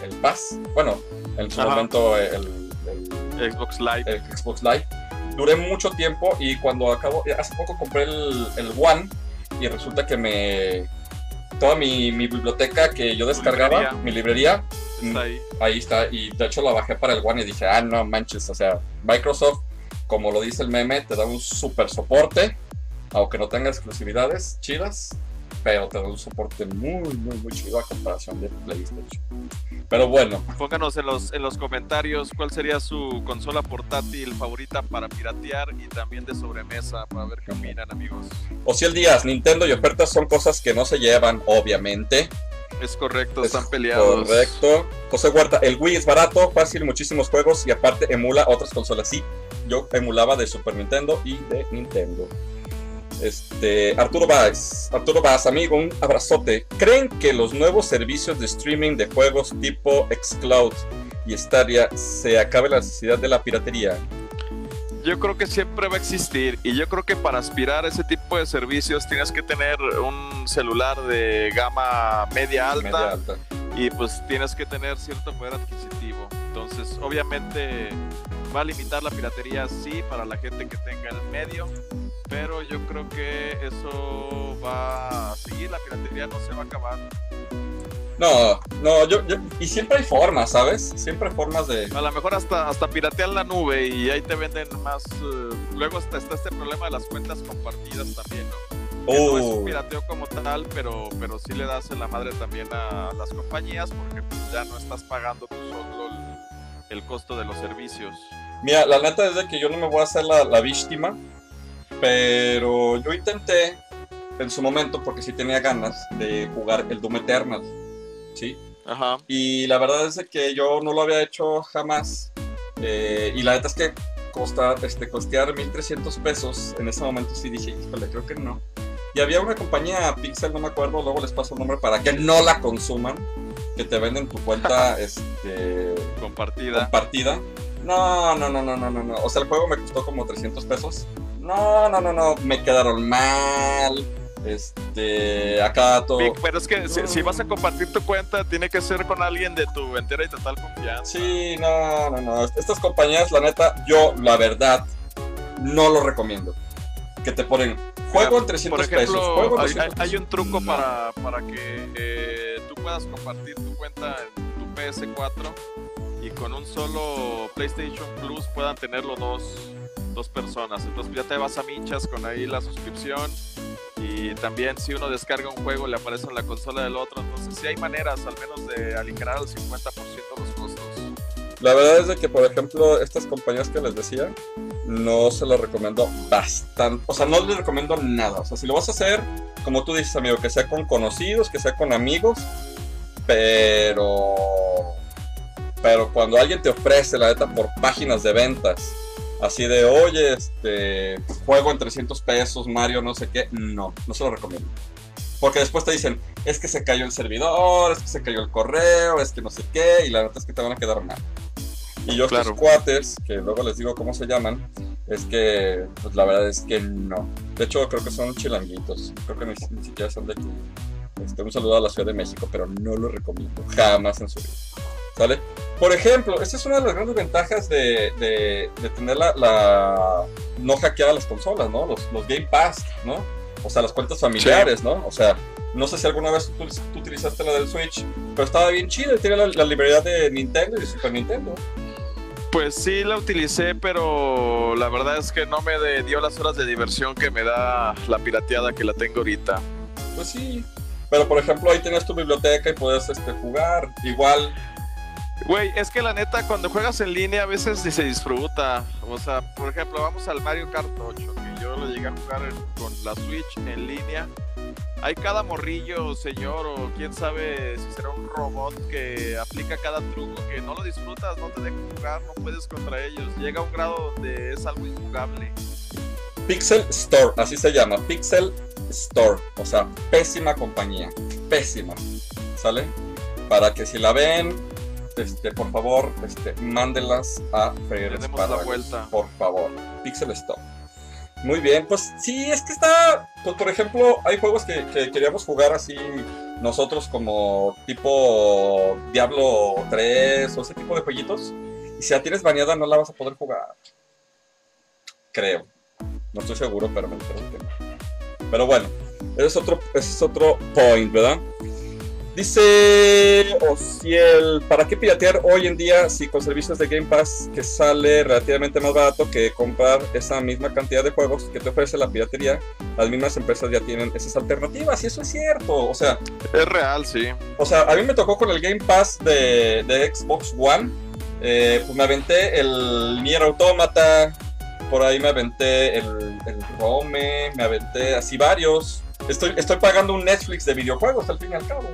[SPEAKER 3] el Pass, bueno, en su
[SPEAKER 2] Ajá.
[SPEAKER 3] momento el, el-
[SPEAKER 2] Xbox Live.
[SPEAKER 3] el Xbox Live. Duré mucho tiempo y cuando acabo, hace poco compré el, el One y resulta que me... Toda mi, mi biblioteca que yo descargaba,
[SPEAKER 2] librería.
[SPEAKER 3] mi librería,
[SPEAKER 2] Está ahí.
[SPEAKER 3] ahí está. Y de hecho la bajé para el One y dije, ah, no manches, o sea, Microsoft, como lo dice el meme, te da un super soporte, aunque no tenga exclusividades chidas, pero te da un soporte muy, muy, muy chido a comparación de PlayStation. Pero bueno,
[SPEAKER 2] Pónganos en los, en los comentarios cuál sería su consola portátil favorita para piratear y también de sobremesa para ver qué opinan amigos.
[SPEAKER 3] o si el Díaz, Nintendo y ofertas son cosas que no se llevan, obviamente.
[SPEAKER 2] Es correcto,
[SPEAKER 3] Es
[SPEAKER 2] están peleados.
[SPEAKER 3] Correcto. José Huerta, el Wii es barato, fácil, muchísimos juegos y aparte emula otras consolas. Sí, yo emulaba de Super Nintendo y de Nintendo. Este, Arturo Vaz, Arturo Vaz, amigo, un abrazote. ¿Creen que los nuevos servicios de streaming de juegos tipo Xcloud y Stadia se acabe la necesidad de la piratería?
[SPEAKER 2] Yo creo que siempre va a existir y yo creo que para aspirar a ese tipo de servicios tienes que tener un celular de gama media alta,
[SPEAKER 3] Media alta.
[SPEAKER 2] y pues tienes que tener cierto poder adquisitivo. Entonces, obviamente va a limitar la piratería sí para la gente que tenga el medio, pero yo creo que eso va a seguir, la piratería no se va a acabar.
[SPEAKER 3] No, no, yo, yo- y siempre hay formas, ¿sabes? Siempre hay formas de...
[SPEAKER 2] A lo mejor hasta, hasta piratear la nube y ahí te venden más. eh, luego está, está este problema de las cuentas compartidas también, ¿no? Que no es un
[SPEAKER 3] Uh,
[SPEAKER 2] pirateo como tal, pero, pero sí le das en la madre también a las compañías porque ya no estás pagando tú solo el, costo de los servicios.
[SPEAKER 3] Mira, la neta es de que yo no me voy a hacer la, la víctima, pero yo intenté en su momento, porque sí tenía ganas, de jugar el Doom Eternal, ¿sí?
[SPEAKER 2] Ajá.
[SPEAKER 3] Y la verdad es de que yo no lo había hecho jamás, eh, y la neta es que costa, este, costear 1300 pesos, en ese momento sí dije, híjole, creo que no. Y había una compañía, Pixel, no me acuerdo, luego les paso el nombre para que no la consuman, que te venden tu cuenta, este
[SPEAKER 2] Compartida.
[SPEAKER 3] compartida. No, no, no, no, no, no, no. O sea, el juego me costó como 300 pesos. No, no, no, no. Me quedaron mal. Este, acá todo.
[SPEAKER 2] Vic, Pero es que si, si vas a compartir tu cuenta, tiene que ser con alguien de tu entera y total confianza.
[SPEAKER 3] Sí, no, no, no. Estas compañías, la neta, yo, la verdad, no lo recomiendo. Que te ponen juego en 300
[SPEAKER 2] Por ejemplo,
[SPEAKER 3] pesos. Juego en
[SPEAKER 2] hay,
[SPEAKER 3] 300
[SPEAKER 2] hay- hay un truco
[SPEAKER 3] No.
[SPEAKER 2] para, para que eh, tú puedas compartir tu cuenta en tu PS4 y con un solo PlayStation Plus puedan tenerlo dos, dos personas. Entonces ya te vas a minchas con ahí la suscripción y también si uno descarga un juego le aparece en la consola del otro. Entonces sí hay maneras al menos de aligerar al 50% los costos.
[SPEAKER 3] La verdad es que, por ejemplo, estas compañías que les decía, no se las recomiendo bastante. O sea, no les recomiendo nada. O sea, si lo vas a hacer, como tú dices, amigo, que sea con conocidos, que sea con amigos, pero. Pero cuando alguien te ofrece, la neta, por páginas de ventas, así de, oye, este, juego en 300 pesos, Mario, no sé qué, no, no se lo recomiendo. Porque después te dicen, es que se cayó el servidor, es que se cayó el correo, es que no sé qué, y la neta es que te van a quedar mal. Y yo
[SPEAKER 2] Claro.
[SPEAKER 3] estos cuates, que luego les digo cómo se llaman, es que, pues la verdad es que no. De hecho, creo que son chilanguitos, creo que ni, ni siquiera son de aquí. Este, un saludo a la Ciudad de México, pero no lo recomiendo, jamás en su vida. ¿Sale? Por ejemplo, esta es una de las grandes ventajas de, de, de tener la, la- no hackear las consolas, ¿no? Los, los Game Pass, ¿no? O sea, las cuentas familiares, ¿no? O sea, no sé si alguna vez tú, tú utilizaste la del Switch, pero estaba bien chido y tiene la, la librería de Nintendo y de Super Nintendo.
[SPEAKER 2] Pues sí la utilicé, pero la verdad es que no me de- dio las horas de diversión que me da la pirateada que la tengo ahorita.
[SPEAKER 3] Pues sí. Pero por ejemplo, ahí tenías tu biblioteca y puedes este, jugar. Igual,
[SPEAKER 2] Güey, es que la neta, cuando juegas en línea a veces ni se disfruta. O sea, por ejemplo, vamos al Mario Kart 8, que yo lo llegué a jugar con la Switch en línea. Hay cada morrillo, señor, o quién sabe si será un robot que aplica cada truco que no lo disfrutas, no te deja jugar, no puedes contra ellos. Llega a un grado donde es algo injugable.
[SPEAKER 3] Pixel Store, así se llama, Pixel Store, o sea, pésima compañía, pésima, ¿sale? Para que si la ven, este, por favor, este, mándenlas a espárragos,
[SPEAKER 2] vuelta.
[SPEAKER 3] por favor, Pixel Store. Muy bien, pues sí, es que está, pues, por ejemplo, hay juegos que, que queríamos jugar así nosotros como tipo Diablo 3 o ese tipo de jueguitos. Y si la tienes baneada no la vas a poder jugar. Creo. No estoy seguro, pero me no. Pero bueno, ese es otro, ese es otro point, ¿verdad? Dice Ociel, ¿para qué piratear hoy en día si con servicios de Game Pass que sale relativamente más barato que comprar esa misma cantidad de juegos que te ofrece la piratería? Las mismas empresas ya tienen esas alternativas y eso es cierto, o sea...
[SPEAKER 2] Es real, sí.
[SPEAKER 3] O sea, a mí me tocó con el Game Pass de, de Xbox One, eh, pues me aventé el Nier Automata, por ahí me aventé el, el Rome, me aventé así varios. Estoy, estoy pagando un Netflix de videojuegos al fin y al cabo.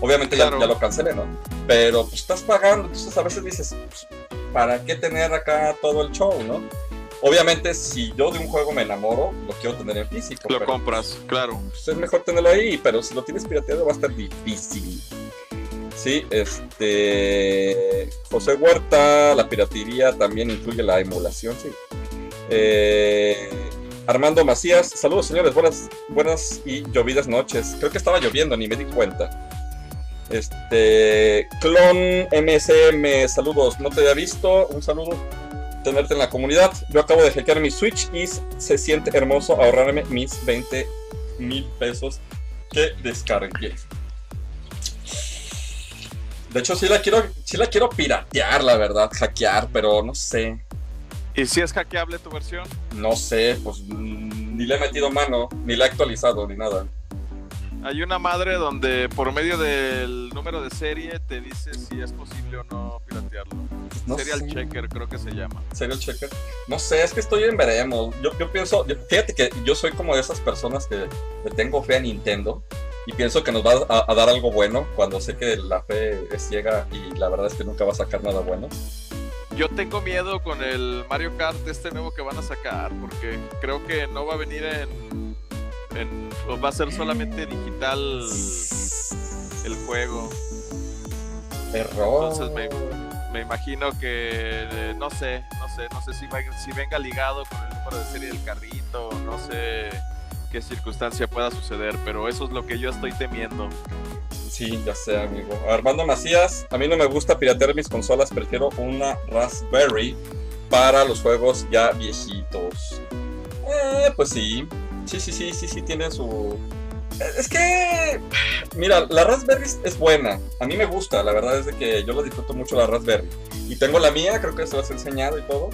[SPEAKER 3] Obviamente ya, lo cancelé, ¿no? Pero pues estás pagando, entonces a veces dices, pues, ¿para qué tener acá todo el show, no? Obviamente si yo de un juego me enamoro, lo quiero tener en físico.
[SPEAKER 2] Lo
[SPEAKER 3] pero,
[SPEAKER 2] compras, claro.
[SPEAKER 3] pues, es mejor tenerlo ahí, pero si lo tienes pirateado va a estar difícil. Sí, este. José Huerta, la piratería también incluye la emulación, sí. Eh, Armando Macías, saludos señores, buenas, buenas y llovidas noches. Creo que estaba lloviendo, ni me di cuenta. Este. Clon MSM, saludos, no te había visto, un saludo. Tenerte en la comunidad. Yo acabo de hackear mi Switch y se siente hermoso ahorrarme mis 20 mil pesos que descargué. De hecho, sí la quiero, sí la quiero piratear, la verdad, hackear, pero no sé.
[SPEAKER 2] ¿Y si es hackeable tu versión?
[SPEAKER 3] No sé, pues mm, ni le he metido mano, ni la he actualizado, ni nada.
[SPEAKER 2] Hay una madre donde por medio del número de serie te dice si es posible o no piratearlo.
[SPEAKER 3] No
[SPEAKER 2] Serial
[SPEAKER 3] sé.
[SPEAKER 2] Checker creo que se llama.
[SPEAKER 3] Serial checker. No sé, es que estoy en veremos. Yo, yo pienso, yo- fíjate que yo soy como de esas personas que le tengo fe a Nintendo y pienso que nos va a, a dar algo bueno cuando sé que la fe es ciega y la verdad es que nunca va a sacar nada bueno.
[SPEAKER 2] Yo tengo miedo con el Mario Kart este nuevo que van a sacar porque creo que no va a venir en, en- o va a ser solamente digital el juego.
[SPEAKER 3] Error.
[SPEAKER 2] Entonces me, me imagino que eh, no sé, no sé, no sé si, va- si venga ligado con el número de serie del carrito, no sé qué circunstancia pueda suceder, pero eso es lo que yo estoy temiendo.
[SPEAKER 3] Sí, ya sé, amigo. Armando Macías, a mí no me gusta piratear mis consolas, prefiero una Raspberry para los juegos ya viejitos. Eh, pues sí. Sí, sí, sí, sí, sí, tiene su... Es que... Mira, la Raspberry es buena. A mí me gusta, la verdad es de que yo la disfruto mucho la Raspberry. Y tengo la mía, creo que se las he enseñado y todo.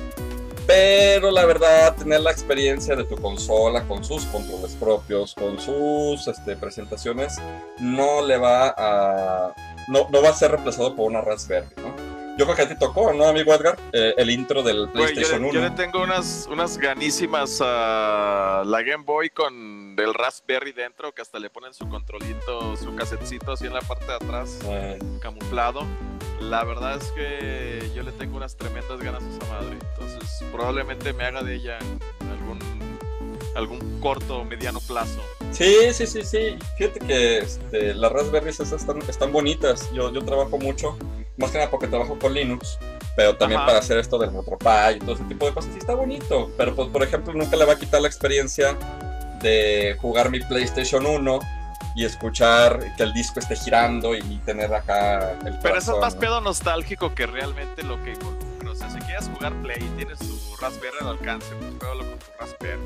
[SPEAKER 3] Pero la verdad, tener la experiencia de tu consola con sus controles propios, con sus este, presentaciones, no le va a. No, no va a ser reemplazado por una Raspberry, ¿no? Yo creo que a ti tocó, ¿no, amigo Edgar? Eh, el intro del
[SPEAKER 2] Güey, yo,
[SPEAKER 3] PlayStation
[SPEAKER 2] le-
[SPEAKER 3] 1.
[SPEAKER 2] yo le tengo unas, unas ganísimas a la Game Boy con el Raspberry dentro, que hasta le ponen su controlito, su casetcito así en la parte de atrás,
[SPEAKER 3] Eh,
[SPEAKER 2] camuflado. La verdad es que yo le tengo unas tremendas ganas a esa madre. Entonces, probablemente me haga de ella algún, algún corto o mediano plazo.
[SPEAKER 3] sí, sí, sí, sí. Fíjate que este, las Raspberries esas están, están bonitas. Yo, yo trabajo mucho, más que nada porque trabajo con Linux. Pero también
[SPEAKER 2] Ajá.
[SPEAKER 3] para hacer esto del RetroPie y todo ese tipo de cosas, sí está bonito. Pero, pues, por ejemplo, nunca le va a quitar la experiencia de jugar mi PlayStation 1 y escuchar que el disco esté girando y tener acá el
[SPEAKER 2] Pero eso es
[SPEAKER 3] corazón,
[SPEAKER 2] más
[SPEAKER 3] ¿no?
[SPEAKER 2] pedo nostálgico que realmente lo que involucra. O sea, si quieres jugar Play y tienes tu Raspberry al alcance, pues juégalo con tu Raspberry.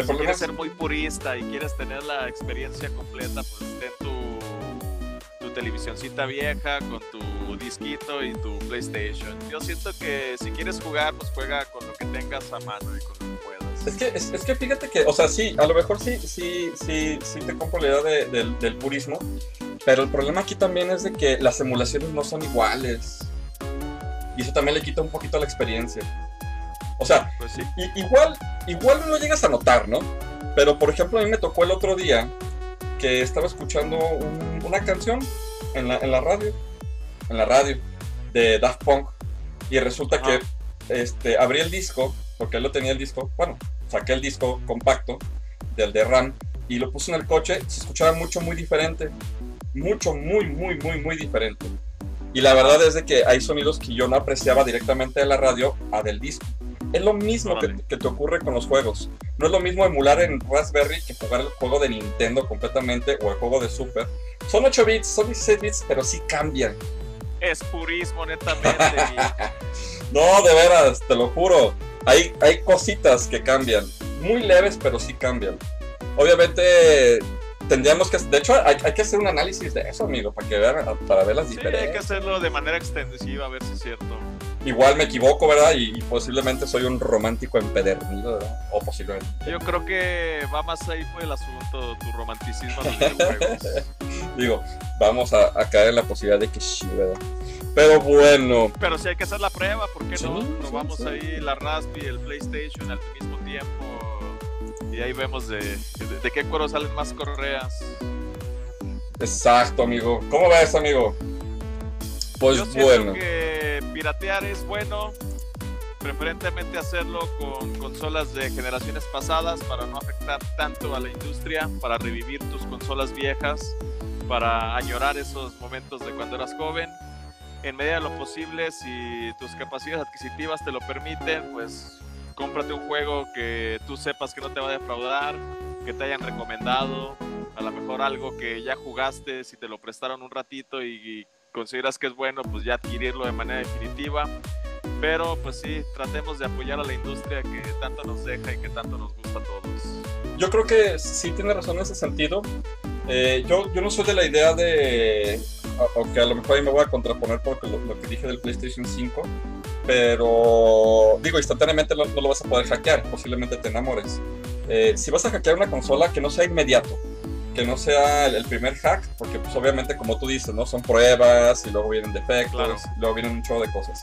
[SPEAKER 3] El
[SPEAKER 2] Si quieres
[SPEAKER 3] es
[SPEAKER 2] ser muy purista y quieres tener la experiencia completa, pues ten tu, tu televisioncita vieja con tu disquito y tu PlayStation. Yo siento que si quieres jugar, pues juega con lo que tengas a mano y con lo que puedas.
[SPEAKER 3] Es que, es, es que fíjate que, o sea, sí, a lo mejor sí, sí, sí, sí te compro la idea de- del, del purismo, pero el problema aquí también es de que las emulaciones no son iguales. Y eso también le quita un poquito la experiencia. O sea,
[SPEAKER 2] Pues sí.
[SPEAKER 3] igual, igual no lo llegas a notar, ¿no? Pero por ejemplo, a mí me tocó el otro día que estaba escuchando un- una canción en la, en la radio, en la radio, de Daft Punk, y resulta que este, abrí el disco, porque él lo tenía el disco, bueno, saqué el disco compacto del de RAM y lo puse en el coche, se escuchaba mucho, muy diferente. Mucho, muy, muy, muy, muy diferente. Y la verdad es de que hay sonidos que yo no apreciaba directamente de la radio a del disco. Es lo mismo que, que, te ocurre con los juegos. No es lo mismo emular en Raspberry que jugar el juego de Nintendo completamente o el juego de Super. Son 8 bits, son 16 bits, pero sí cambian.
[SPEAKER 2] Es purismo, netamente.
[SPEAKER 3] no, de veras, te lo juro. Hay, hay cositas que cambian. Muy leves, pero sí cambian. Obviamente tendríamos que, de hecho, hay, que hacer un análisis de eso, amigo, para que vean, para ver las
[SPEAKER 2] sí,
[SPEAKER 3] diferencias.
[SPEAKER 2] hay que hacerlo de manera extensiva, a ver si es cierto.
[SPEAKER 3] Igual me equivoco, ¿verdad? Y, posiblemente soy un romántico empedernido, ¿verdad? O posiblemente.
[SPEAKER 2] Yo creo que va más ahí fue el asunto, tu romanticismo de.
[SPEAKER 3] Digo, vamos a, caer en la posibilidad de que sí, ¿verdad? Pero bueno.
[SPEAKER 2] Pero si hay que hacer la prueba, ¿por qué no? Probamos ahí la Raspi, el PlayStation al mismo tiempo y ahí vemos de, de, qué cuero salen más correas.
[SPEAKER 3] Exacto, amigo. ¿Cómo ves, amigo? Pues
[SPEAKER 2] Yo
[SPEAKER 3] bueno.
[SPEAKER 2] que piratear es bueno, preferentemente hacerlo con consolas de generaciones pasadas para no afectar tanto a la industria, para revivir tus consolas viejas, para añorar esos momentos de cuando eras joven. En medida de lo posible, si tus capacidades adquisitivas te lo permiten, pues cómprate un juego que tú sepas que no te va a defraudar, que te hayan recomendado, a lo mejor algo que ya jugaste, si te lo prestaron un ratito y, consideras que es bueno, pues ya adquirirlo de manera definitiva. Pero pues sí, tratemos de apoyar a la industria que tanto nos deja y que tanto nos gusta a todos.
[SPEAKER 3] Yo creo que sí tiene razón en ese sentido. Eh, yo, yo no soy de la idea de, aunque a lo mejor ahí me voy a contraponer porque lo, lo que dije del PlayStation 5, pero digo, instantáneamente no, lo vas a poder hackear, posiblemente te enamores. Eh, si vas a hackear una consola, que no sea inmediato, que no sea el, primer hack, porque pues obviamente como tú dices, ¿no? Son pruebas y luego vienen defectos, luego vienen un chorro de cosas.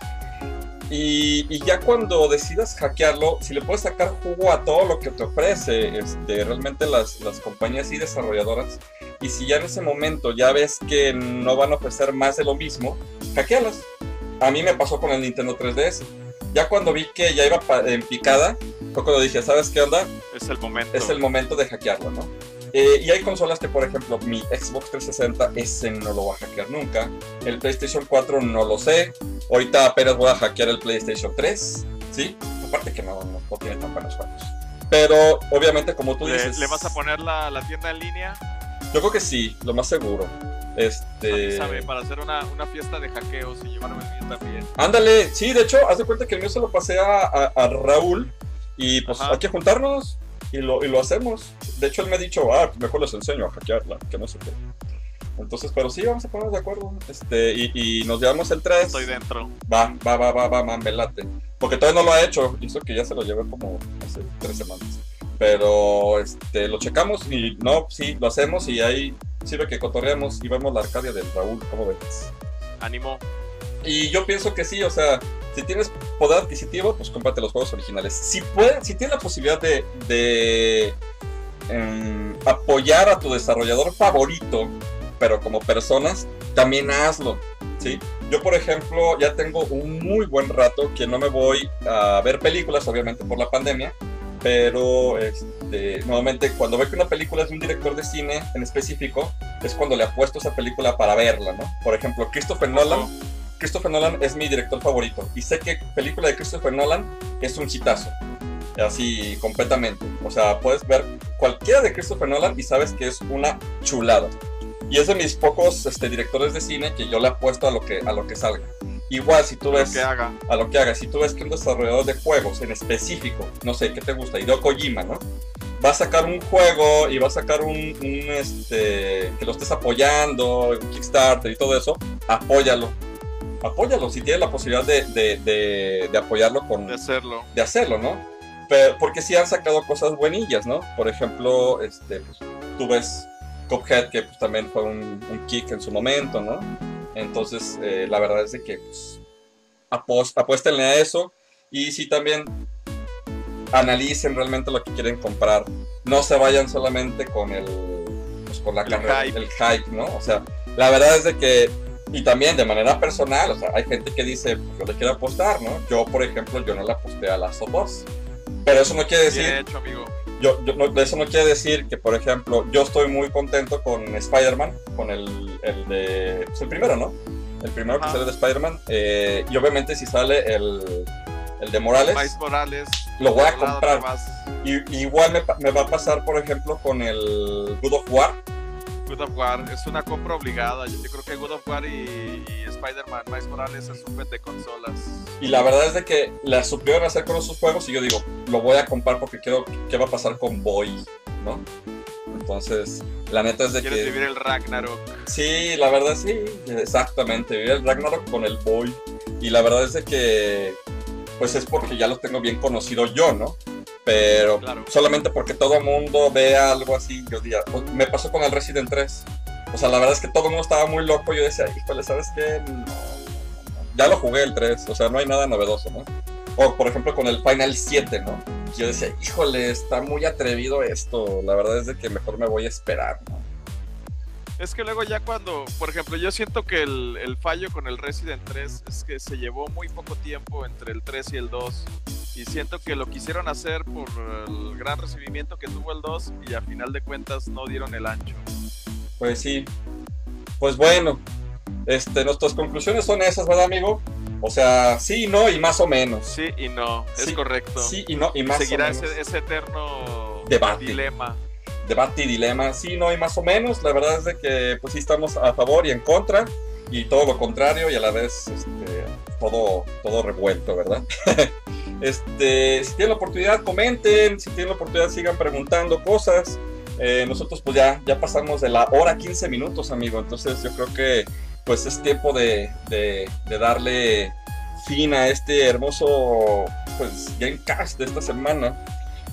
[SPEAKER 3] Y, ya cuando decidas hackearlo, si le puedes sacar jugo a todo lo que te ofrece este, realmente las, las compañías y desarrolladoras, y si ya en ese momento ya ves que no van a ofrecer más de lo mismo, hackealas a mí me pasó con el Nintendo 3DS. Ya cuando vi que ya iba en picada, fue cuando dije, ¿sabes qué onda?
[SPEAKER 2] Es el momento.
[SPEAKER 3] Es el momento de hackearlo, ¿no? Eh, y hay consolas que, por ejemplo, mi Xbox 360, ese no lo va a hackear nunca. El PlayStation 4 no lo sé. Ahorita apenas voy a hackear el PlayStation 3, ¿sí? Aparte que no, no, tiene tan buenos juegos. Pero, obviamente, como tú dices...
[SPEAKER 2] ¿Le vas a poner la, la tienda en línea?
[SPEAKER 3] Yo creo que sí, lo más seguro. Este...
[SPEAKER 2] Sabe, para hacer una, una, fiesta de hackeos y llevarme el mío también.
[SPEAKER 3] Ándale, sí, de hecho, haz de cuenta que el mío se lo pasé a, a, Raúl y pues hay que juntarnos y lo, y lo hacemos. De hecho, él me ha dicho, ah, mejor les enseño a hackearla, que no sé qué. Entonces, pero sí, vamos a ponernos de acuerdo. Este, y, y nos llevamos el 3.
[SPEAKER 2] Estoy dentro.
[SPEAKER 3] Va, va, va, va, va, man, velate. Porque todavía no lo ha hecho. Hizo que ya se lo llevé como hace tres semanas. Pero este, lo checamos y no, sí, lo hacemos y ahí sirve que cotorreamos y vemos la Arcadia del Raúl, ¿cómo ves?
[SPEAKER 2] Ánimo.
[SPEAKER 3] Y yo pienso que sí, o sea, si tienes poder adquisitivo, pues cómprate los juegos originales. Si, puede, si tienes la posibilidad de, em, apoyar a tu desarrollador favorito, pero como personas, también hazlo. ¿sí? Yo, por ejemplo, ya tengo un muy buen rato que no me voy a ver películas, obviamente por la pandemia, pero este, nuevamente cuando veo que una película es de un director de cine en específico, es cuando le apuesto esa película para verla, ¿no? Por ejemplo, Christopher Nolan, Christopher Nolan es mi director favorito y sé que película de Christopher Nolan es un hitazo, así completamente. O sea, puedes ver cualquiera de Christopher Nolan y sabes que es una chulada. Y es de mis pocos este, directores de cine que yo le apuesto a lo que, a lo que salga. Igual, si tú ves.
[SPEAKER 2] que haga.
[SPEAKER 3] A lo que haga. Si tú ves que un desarrollador de juegos en específico, no sé, ¿qué te gusta? Hideo Kojima, ¿no? Va a sacar un juego y va a sacar un, este. que lo estés apoyando, un Kickstarter y todo eso, apóyalo. Apóyalo si tienes la posibilidad de, de, de, apoyarlo con.
[SPEAKER 2] De hacerlo.
[SPEAKER 3] De hacerlo, ¿no? Pero, porque sí han sacado cosas buenillas, ¿no? Por ejemplo, este, pues, tú ves Cuphead, que pues, también fue un, un kick en su momento, ¿no? Entonces, eh, la verdad es de que pues, apuéstenle a eso y si también analicen realmente lo que quieren comprar. No se vayan solamente con el, pues, con la carrera, hype. el hype, ¿no? O sea, la verdad es de que, y también de manera personal, o sea, hay gente que dice, pues, yo le quiero apostar, ¿no? Yo, por ejemplo, yo no le aposté a las of Pero eso no quiere decir...
[SPEAKER 2] Bien hecho, amigo
[SPEAKER 3] yo, eso no quiere decir que, por ejemplo, yo estoy muy contento con Spider-Man, con el, el de. Pues el primero, ¿no? El primero que sale de Spider-Man. Eh, y obviamente, si sale el, el de Morales.
[SPEAKER 2] Miles Morales.
[SPEAKER 3] Lo voy a comprar. Y, igual me, me va a pasar, por ejemplo, con el Good of War.
[SPEAKER 2] God of War es una compra obligada. Yo creo que God of War y, y Spider-Man Miles Morales es un de consolas.
[SPEAKER 3] Y la verdad es de que la supieron hacer con esos juegos y yo digo, lo voy a comprar porque quiero qué va a pasar con Boy, ¿no? Entonces, la neta es de
[SPEAKER 2] Quieres
[SPEAKER 3] que...
[SPEAKER 2] vivir el Ragnarok.
[SPEAKER 3] Sí, la verdad sí, exactamente. Vivir el Ragnarok con el Boy. Y la verdad es de que, pues es porque ya lo tengo bien conocido yo, ¿no? Pero
[SPEAKER 2] Claro.
[SPEAKER 3] solamente porque todo mundo ve algo así, yo diría, pues, me pasó con el Resident 3. O sea, la verdad es que todo el mundo estaba muy loco. Yo decía, híjole, ¿sabes qué? No, no, no. Ya lo jugué el 3, o sea, no hay nada novedoso, ¿no? O por ejemplo con el Final 7, ¿no? Yo decía, híjole, está muy atrevido esto. La verdad es de que mejor me voy a esperar, ¿no?
[SPEAKER 2] Es que luego ya cuando, por ejemplo, yo siento que el, el fallo con el Resident 3 es que se llevó muy poco tiempo entre el 3 y el 2. Y siento que lo quisieron hacer por el gran recibimiento que tuvo el 2 y a final de cuentas no dieron el ancho.
[SPEAKER 3] Pues sí. Pues bueno, este, nuestras conclusiones son esas, ¿verdad, amigo? O sea, sí, no y más o menos.
[SPEAKER 2] Sí y no, es
[SPEAKER 3] Sí,
[SPEAKER 2] correcto.
[SPEAKER 3] Sí y no y más
[SPEAKER 2] Seguirá
[SPEAKER 3] o menos.
[SPEAKER 2] ese, ese eterno
[SPEAKER 3] Debate.
[SPEAKER 2] dilema.
[SPEAKER 3] Debate y dilema, sí, no y más o menos. La verdad es de que pues sí estamos a favor y en contra y todo lo contrario y a la vez este, todo, todo revuelto, ¿verdad? este, si tienen la oportunidad, comenten, si tienen la oportunidad, sigan preguntando cosas. Eh, nosotros pues ya, ya pasamos de la hora 15 minutos, amigo, entonces yo creo que pues es tiempo de, de, de darle fin a este hermoso pues Gamecast de esta semana.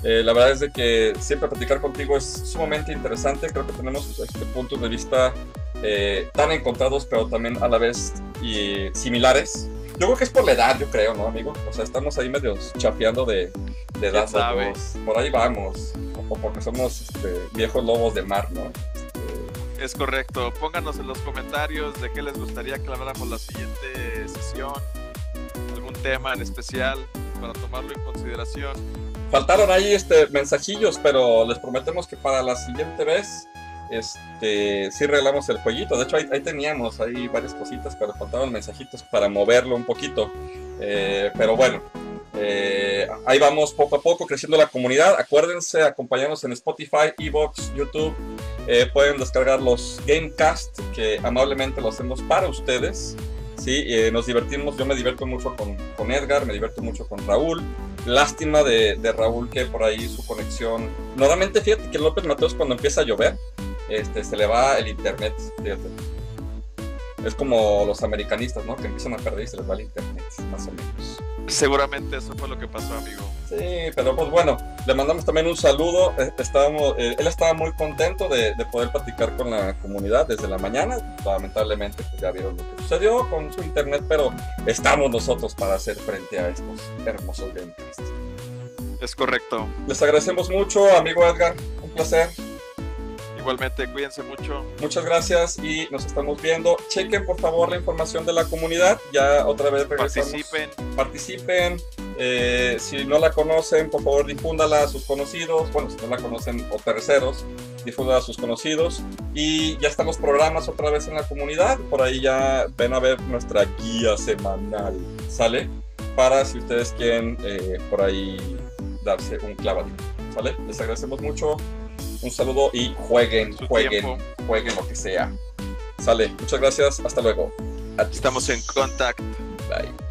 [SPEAKER 3] Eh, la verdad es de que siempre platicar contigo es sumamente interesante. Creo que tenemos este, puntos de vista eh, tan encontrados, pero también a la vez y similares. Yo creo que es por la edad, yo creo, ¿no, amigo? O sea, estamos ahí medio chapeando de, de edad. los
[SPEAKER 2] sabe?
[SPEAKER 3] dos. Por ahí vamos. O porque somos este, viejos lobos de mar, ¿no? Este,
[SPEAKER 2] Es correcto. Pónganos en los comentarios de qué les gustaría que habláramos la siguiente sesión. Algún tema en especial para tomarlo en consideración.
[SPEAKER 3] Faltaron ahí este, mensajillos, pero les prometemos que para la siguiente vez este, sí regalamos el jueguito. De hecho, ahí, ahí teníamos ahí varias cositas, pero faltaban mensajitos para moverlo un poquito. Eh, pero bueno, eh, ahí vamos poco a poco creciendo la comunidad. Acuérdense, acompañarnos en Spotify, Evox, YouTube. Eh, pueden descargar los Gamecast que amablemente lo hacemos para ustedes. Sí, eh, nos divertimos. Yo me divierto mucho con, con Edgar, me divierto mucho con Raúl. Lástima de, de Raúl que por ahí su conexión. Normalmente, fíjate que López Mateos cuando empieza a llover, este, se le va el internet. Fíjate. Es como los americanistas, ¿no? Que empiezan a perder y se les va el internet, más o menos.
[SPEAKER 2] Seguramente eso fue lo que pasó, amigo.
[SPEAKER 3] Sí, pero pues bueno, le mandamos también un saludo. Eh, Estábamos, eh, él estaba muy contento de, de poder platicar con la comunidad desde la mañana. Lamentablemente, pues ya vieron lo que sucedió con su internet, pero estamos nosotros para hacer frente a estos hermosos gameplays.
[SPEAKER 2] Es correcto.
[SPEAKER 3] Les agradecemos mucho, amigo Edgar. Un placer.
[SPEAKER 2] Igualmente, cuídense mucho.
[SPEAKER 3] Muchas gracias y nos estamos viendo. Chequen por favor la información de la comunidad. Ya otra vez regresamos.
[SPEAKER 2] Participen.
[SPEAKER 3] participen. Eh, si no la conocen, por favor difúndala a sus conocidos. Bueno, si no la conocen o terceros, difúndala a sus conocidos. Y ya están los programas otra vez en la comunidad. Por ahí ya ven a ver nuestra guía semanal. ¿Sale? Para si ustedes quieren eh, por ahí darse un clavadito. ¿Sale? Les agradecemos mucho. Un saludo y jueguen, jueguen,
[SPEAKER 2] tiempo.
[SPEAKER 3] jueguen lo que sea. Sale. Muchas gracias. Hasta luego. Adiós.
[SPEAKER 2] Estamos en contact.
[SPEAKER 3] Bye.